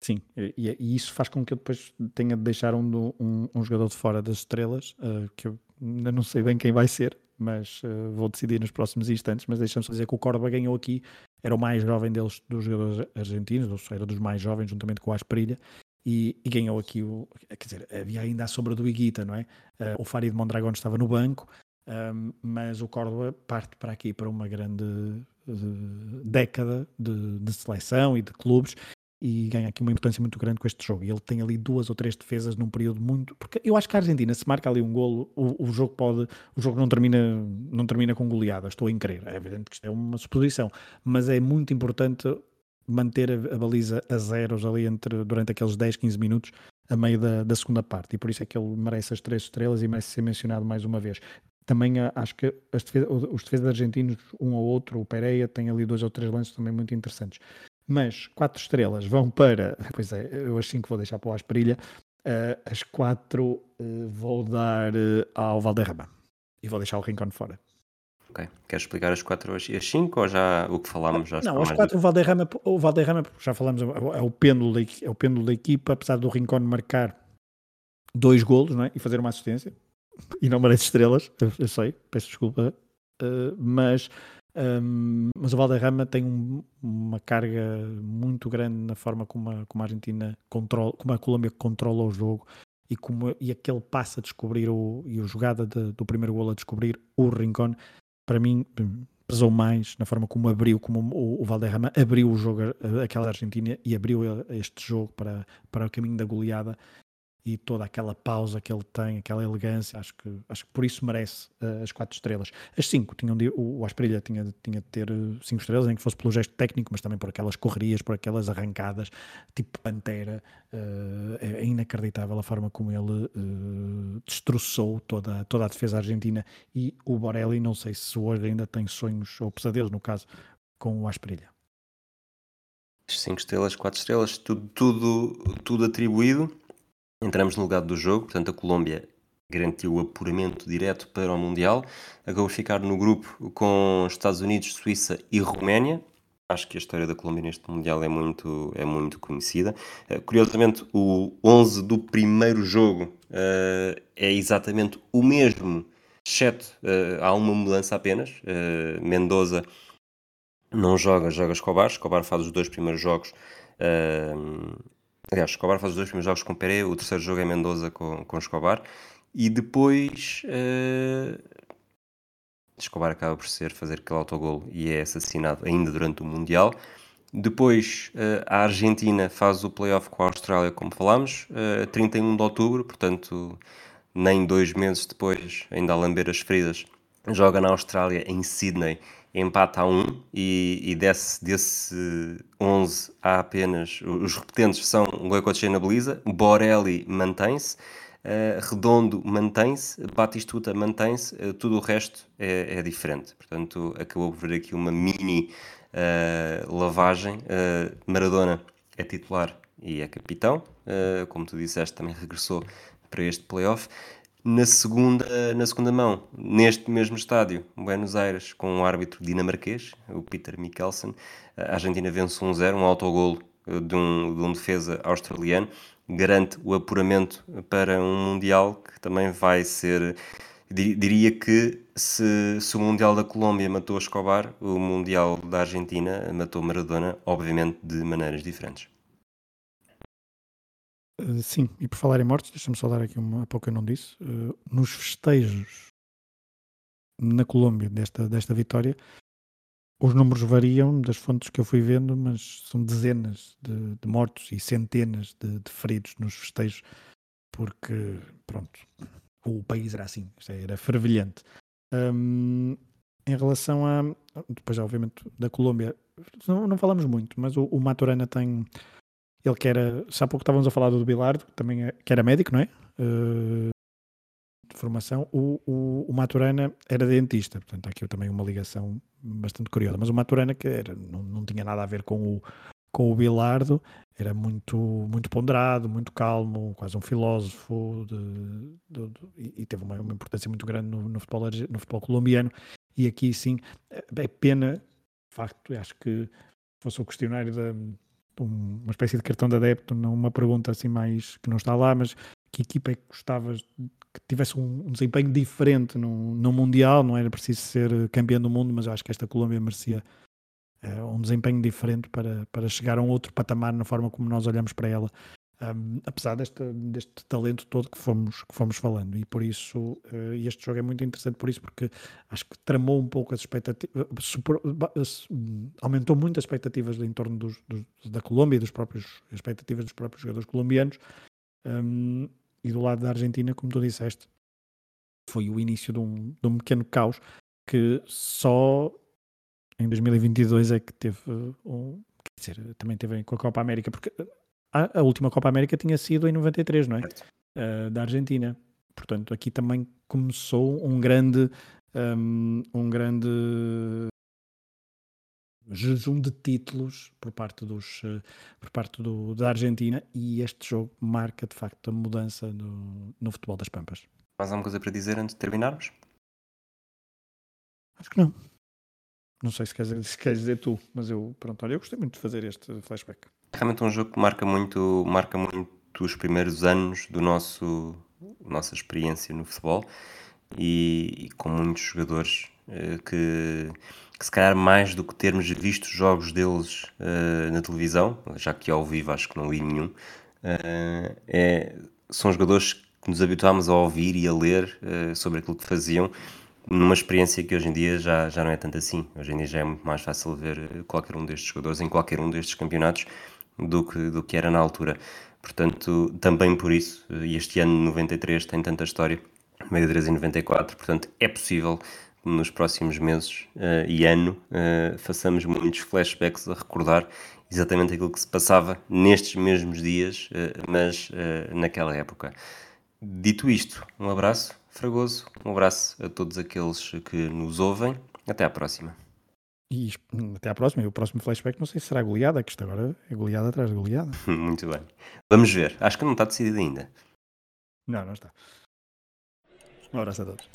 Sim, e, e isso faz com que eu depois tenha de deixar um, um, um jogador de fora das estrelas, uh, que eu ainda não sei bem quem vai ser, mas uh, vou decidir nos próximos instantes. Mas deixa-me só dizer que o Córdoba ganhou aqui, era o mais jovem deles, dos jogadores argentinos, ou seja, era dos mais jovens, juntamente com o Asperilha, e, e, ganhou aqui o. Quer dizer, havia ainda a sombra do Iguita, não é? Uh, o Farid Mondragón estava no banco, um, mas o Córdoba parte para aqui para uma grande uh, década de, de, seleção e de clubes e ganha aqui uma importância muito grande com este jogo. E ele tem ali duas ou três defesas num período muito. Porque eu acho que a Argentina, se marca ali um golo, o, o jogo pode. O jogo não termina, não termina com goleada, estou a crer. É evidente que isto é uma suposição, mas é muito importante manter a, a baliza a zeros ali entre, durante aqueles 10, 15 minutos a meio da, da, segunda parte, e por isso é que ele merece as três estrelas e merece ser mencionado mais uma vez também ah, acho que defesa, os defesas argentinos, um ou outro, o Pereira, tem ali dois ou três lances também muito interessantes. Mas quatro estrelas vão para. Pois é, eu as cinco vou deixar para o Asperilha. Uh, as quatro uh, vou dar uh, ao Valderrama. E vou deixar o Rincón fora. Ok. Queres explicar as quatro e as cinco ou já o que falámos já Não, as quatro, o Valderrama, o Valderrama, já falamos, é o, pêndulo da, é o pêndulo da equipa, apesar do Rincón marcar dois golos não é? e fazer uma assistência e não merece estrelas, eu, eu sei, peço desculpa, uh, mas Um, mas o Valderrama tem um, uma carga muito grande na forma como a, como a Argentina controla, como a Colômbia controla o jogo e, como, e aquele passo a descobrir o, e a jogada de, do primeiro gol a descobrir o Rincón, para mim pesou mais na forma como abriu, como o, o Valderrama abriu o jogo, aquela Argentina e abriu este jogo para, para o caminho da goleada e toda aquela pausa que ele tem, aquela elegância, acho que, acho que por isso merece uh, as quatro estrelas. As cinco, tinham de, o, o Asprilha tinha, tinha de ter uh, cinco estrelas, nem que fosse pelo gesto técnico, mas também por aquelas correrias, por aquelas arrancadas, tipo Pantera. Uh, é, inacreditável a forma como ele destroçou toda, toda a defesa argentina. E o Borelli, não sei se hoje ainda tem sonhos, ou pesadelos no caso, com o Asprilha. Cinco estrelas, quatro estrelas, tudo, tudo, tudo atribuído Entramos no legado do jogo, portanto a Colômbia garantiu o apuramento direto para o Mundial. Acabou de ficar no grupo com Estados Unidos, Suíça e Roménia. Acho que a história da Colômbia neste Mundial é muito, é muito conhecida. Uh, curiosamente, o 11 do primeiro jogo uh, é exatamente o mesmo, exceto uh, há uma mudança apenas. Mendoza não joga, joga Escobar. Escobar faz os dois primeiros jogos Aliás, Escobar faz os dois primeiros jogos com Pere, o terceiro jogo é Mendoza com, com Escobar. E depois uh, Escobar acaba por ser fazer aquele autogol e é assassinado ainda durante o Mundial. Depois uh, a Argentina faz o playoff com a Austrália, como falámos, uh, 31 de outubro, portanto, nem dois meses depois, ainda a lamber as feridas, joga na Austrália, em Sydney, empata a 1 e, e desse, desse 11 há apenas. Os repetentes são Goicoechea na Beliza, Borelli mantém-se, uh, Redondo mantém-se, Batistuta mantém-se, uh, tudo o resto é, é, diferente. Portanto, acabou por ver aqui uma mini uh, lavagem. Maradona é titular e é capitão, como tu disseste, também regressou para este playoff. Na segunda, na segunda mão, neste mesmo estádio, Buenos Aires, com um árbitro dinamarquês, o Peter Mikkelsen, a Argentina vence 1-0, um, autogolo eh, de um, de um defesa australiano, garante o apuramento para um Mundial que também vai ser. Diria que se, se o Mundial da Colômbia matou Escobar, o Mundial da Argentina matou Maradona, obviamente de maneiras diferentes. Eh, sim, e por falar em mortes, deixa-me só dar aqui uma, há pouco eu não disse, uh, nos festejos na Colômbia desta, desta vitória, os números variam das fontes que eu fui vendo, mas são dezenas de, de mortos e centenas de, de, feridos nos festejos, porque, pronto, o país era assim, era fervilhante. Um, em relação a, depois obviamente da Colômbia, não, não falamos muito, mas o, o Maturana tem ele que era, já há pouco estávamos a falar do Bilardo, também é, que era médico, não é? Uh, de formação. O, o, o, Maturana era dentista, portanto há aqui também uma ligação bastante curiosa. Mas o Maturana, que era, não, não tinha nada a ver com o, com o Bilardo, era muito, muito ponderado, muito calmo, quase um filósofo de, de, de, e teve uma, uma, importância muito grande no, no, futebol, no futebol colombiano. E aqui sim, é, é pena, de facto, acho que fosse o questionário da uma espécie de cartão de adepto, não uma pergunta assim mais que não está lá, mas que equipa é que gostavas que tivesse um, um desempenho diferente no, no Mundial? Não era preciso ser campeão do mundo, mas acho que esta Colômbia merecia é, um desempenho diferente para, para chegar a um outro patamar na forma como nós olhamos para ela. Um, apesar deste, deste talento todo que fomos, que fomos falando, e por isso uh, este jogo é muito interessante por isso, porque acho que tramou um pouco as expectativas, aumentou muito as expectativas em torno dos, dos, da Colômbia e dos próprios expectativas dos próprios jogadores colombianos, um, e do lado da Argentina, como tu disseste, foi o início de um, de um pequeno caos que só em 2022 é que teve um, quer dizer, também teve com a Copa América, porque a, a, última Copa América tinha sido em 93, não é? Uh, da Argentina. Portanto, aqui também começou um grande, um, um grande jejum de títulos por parte, dos, uh, por parte do, da Argentina e este jogo marca de facto a mudança no, no futebol das Pampas. Mais alguma coisa para dizer antes de terminarmos? Acho que não. Não sei se queres, *laughs* se queres dizer tu, mas eu, pronto, olha, eu gostei muito de fazer este flashback. É realmente um jogo que marca muito, marca muito os primeiros anos do nosso nossa experiência no futebol e, e com muitos jogadores uh, que, que, se calhar mais do que termos visto jogos deles uh, na televisão, já que ao vivo acho que não li nenhum, é, são jogadores que nos habituámos a ouvir e a ler sobre aquilo que faziam, numa experiência que hoje em dia já, já não é tanto assim. Hoje em dia já é muito mais fácil ver qualquer um destes jogadores em qualquer um destes campeonatos do que, do que era na altura. Portanto, também por isso, e este ano 93 tem tanta história, 93 e 94, portanto é possível nos próximos meses uh, e ano uh, façamos muitos flashbacks a recordar exatamente aquilo que se passava nestes mesmos dias, uh, mas naquela época. Dito isto, um abraço, Fragoso, um abraço a todos aqueles que nos ouvem. Até à próxima. E hum, até à próxima. E o próximo flashback não sei se será goleada, é que isto agora é goleada atrás de goleada. *laughs* Muito bem. Vamos ver. Acho que não está decidido ainda. Não, não está. Um abraço a todos.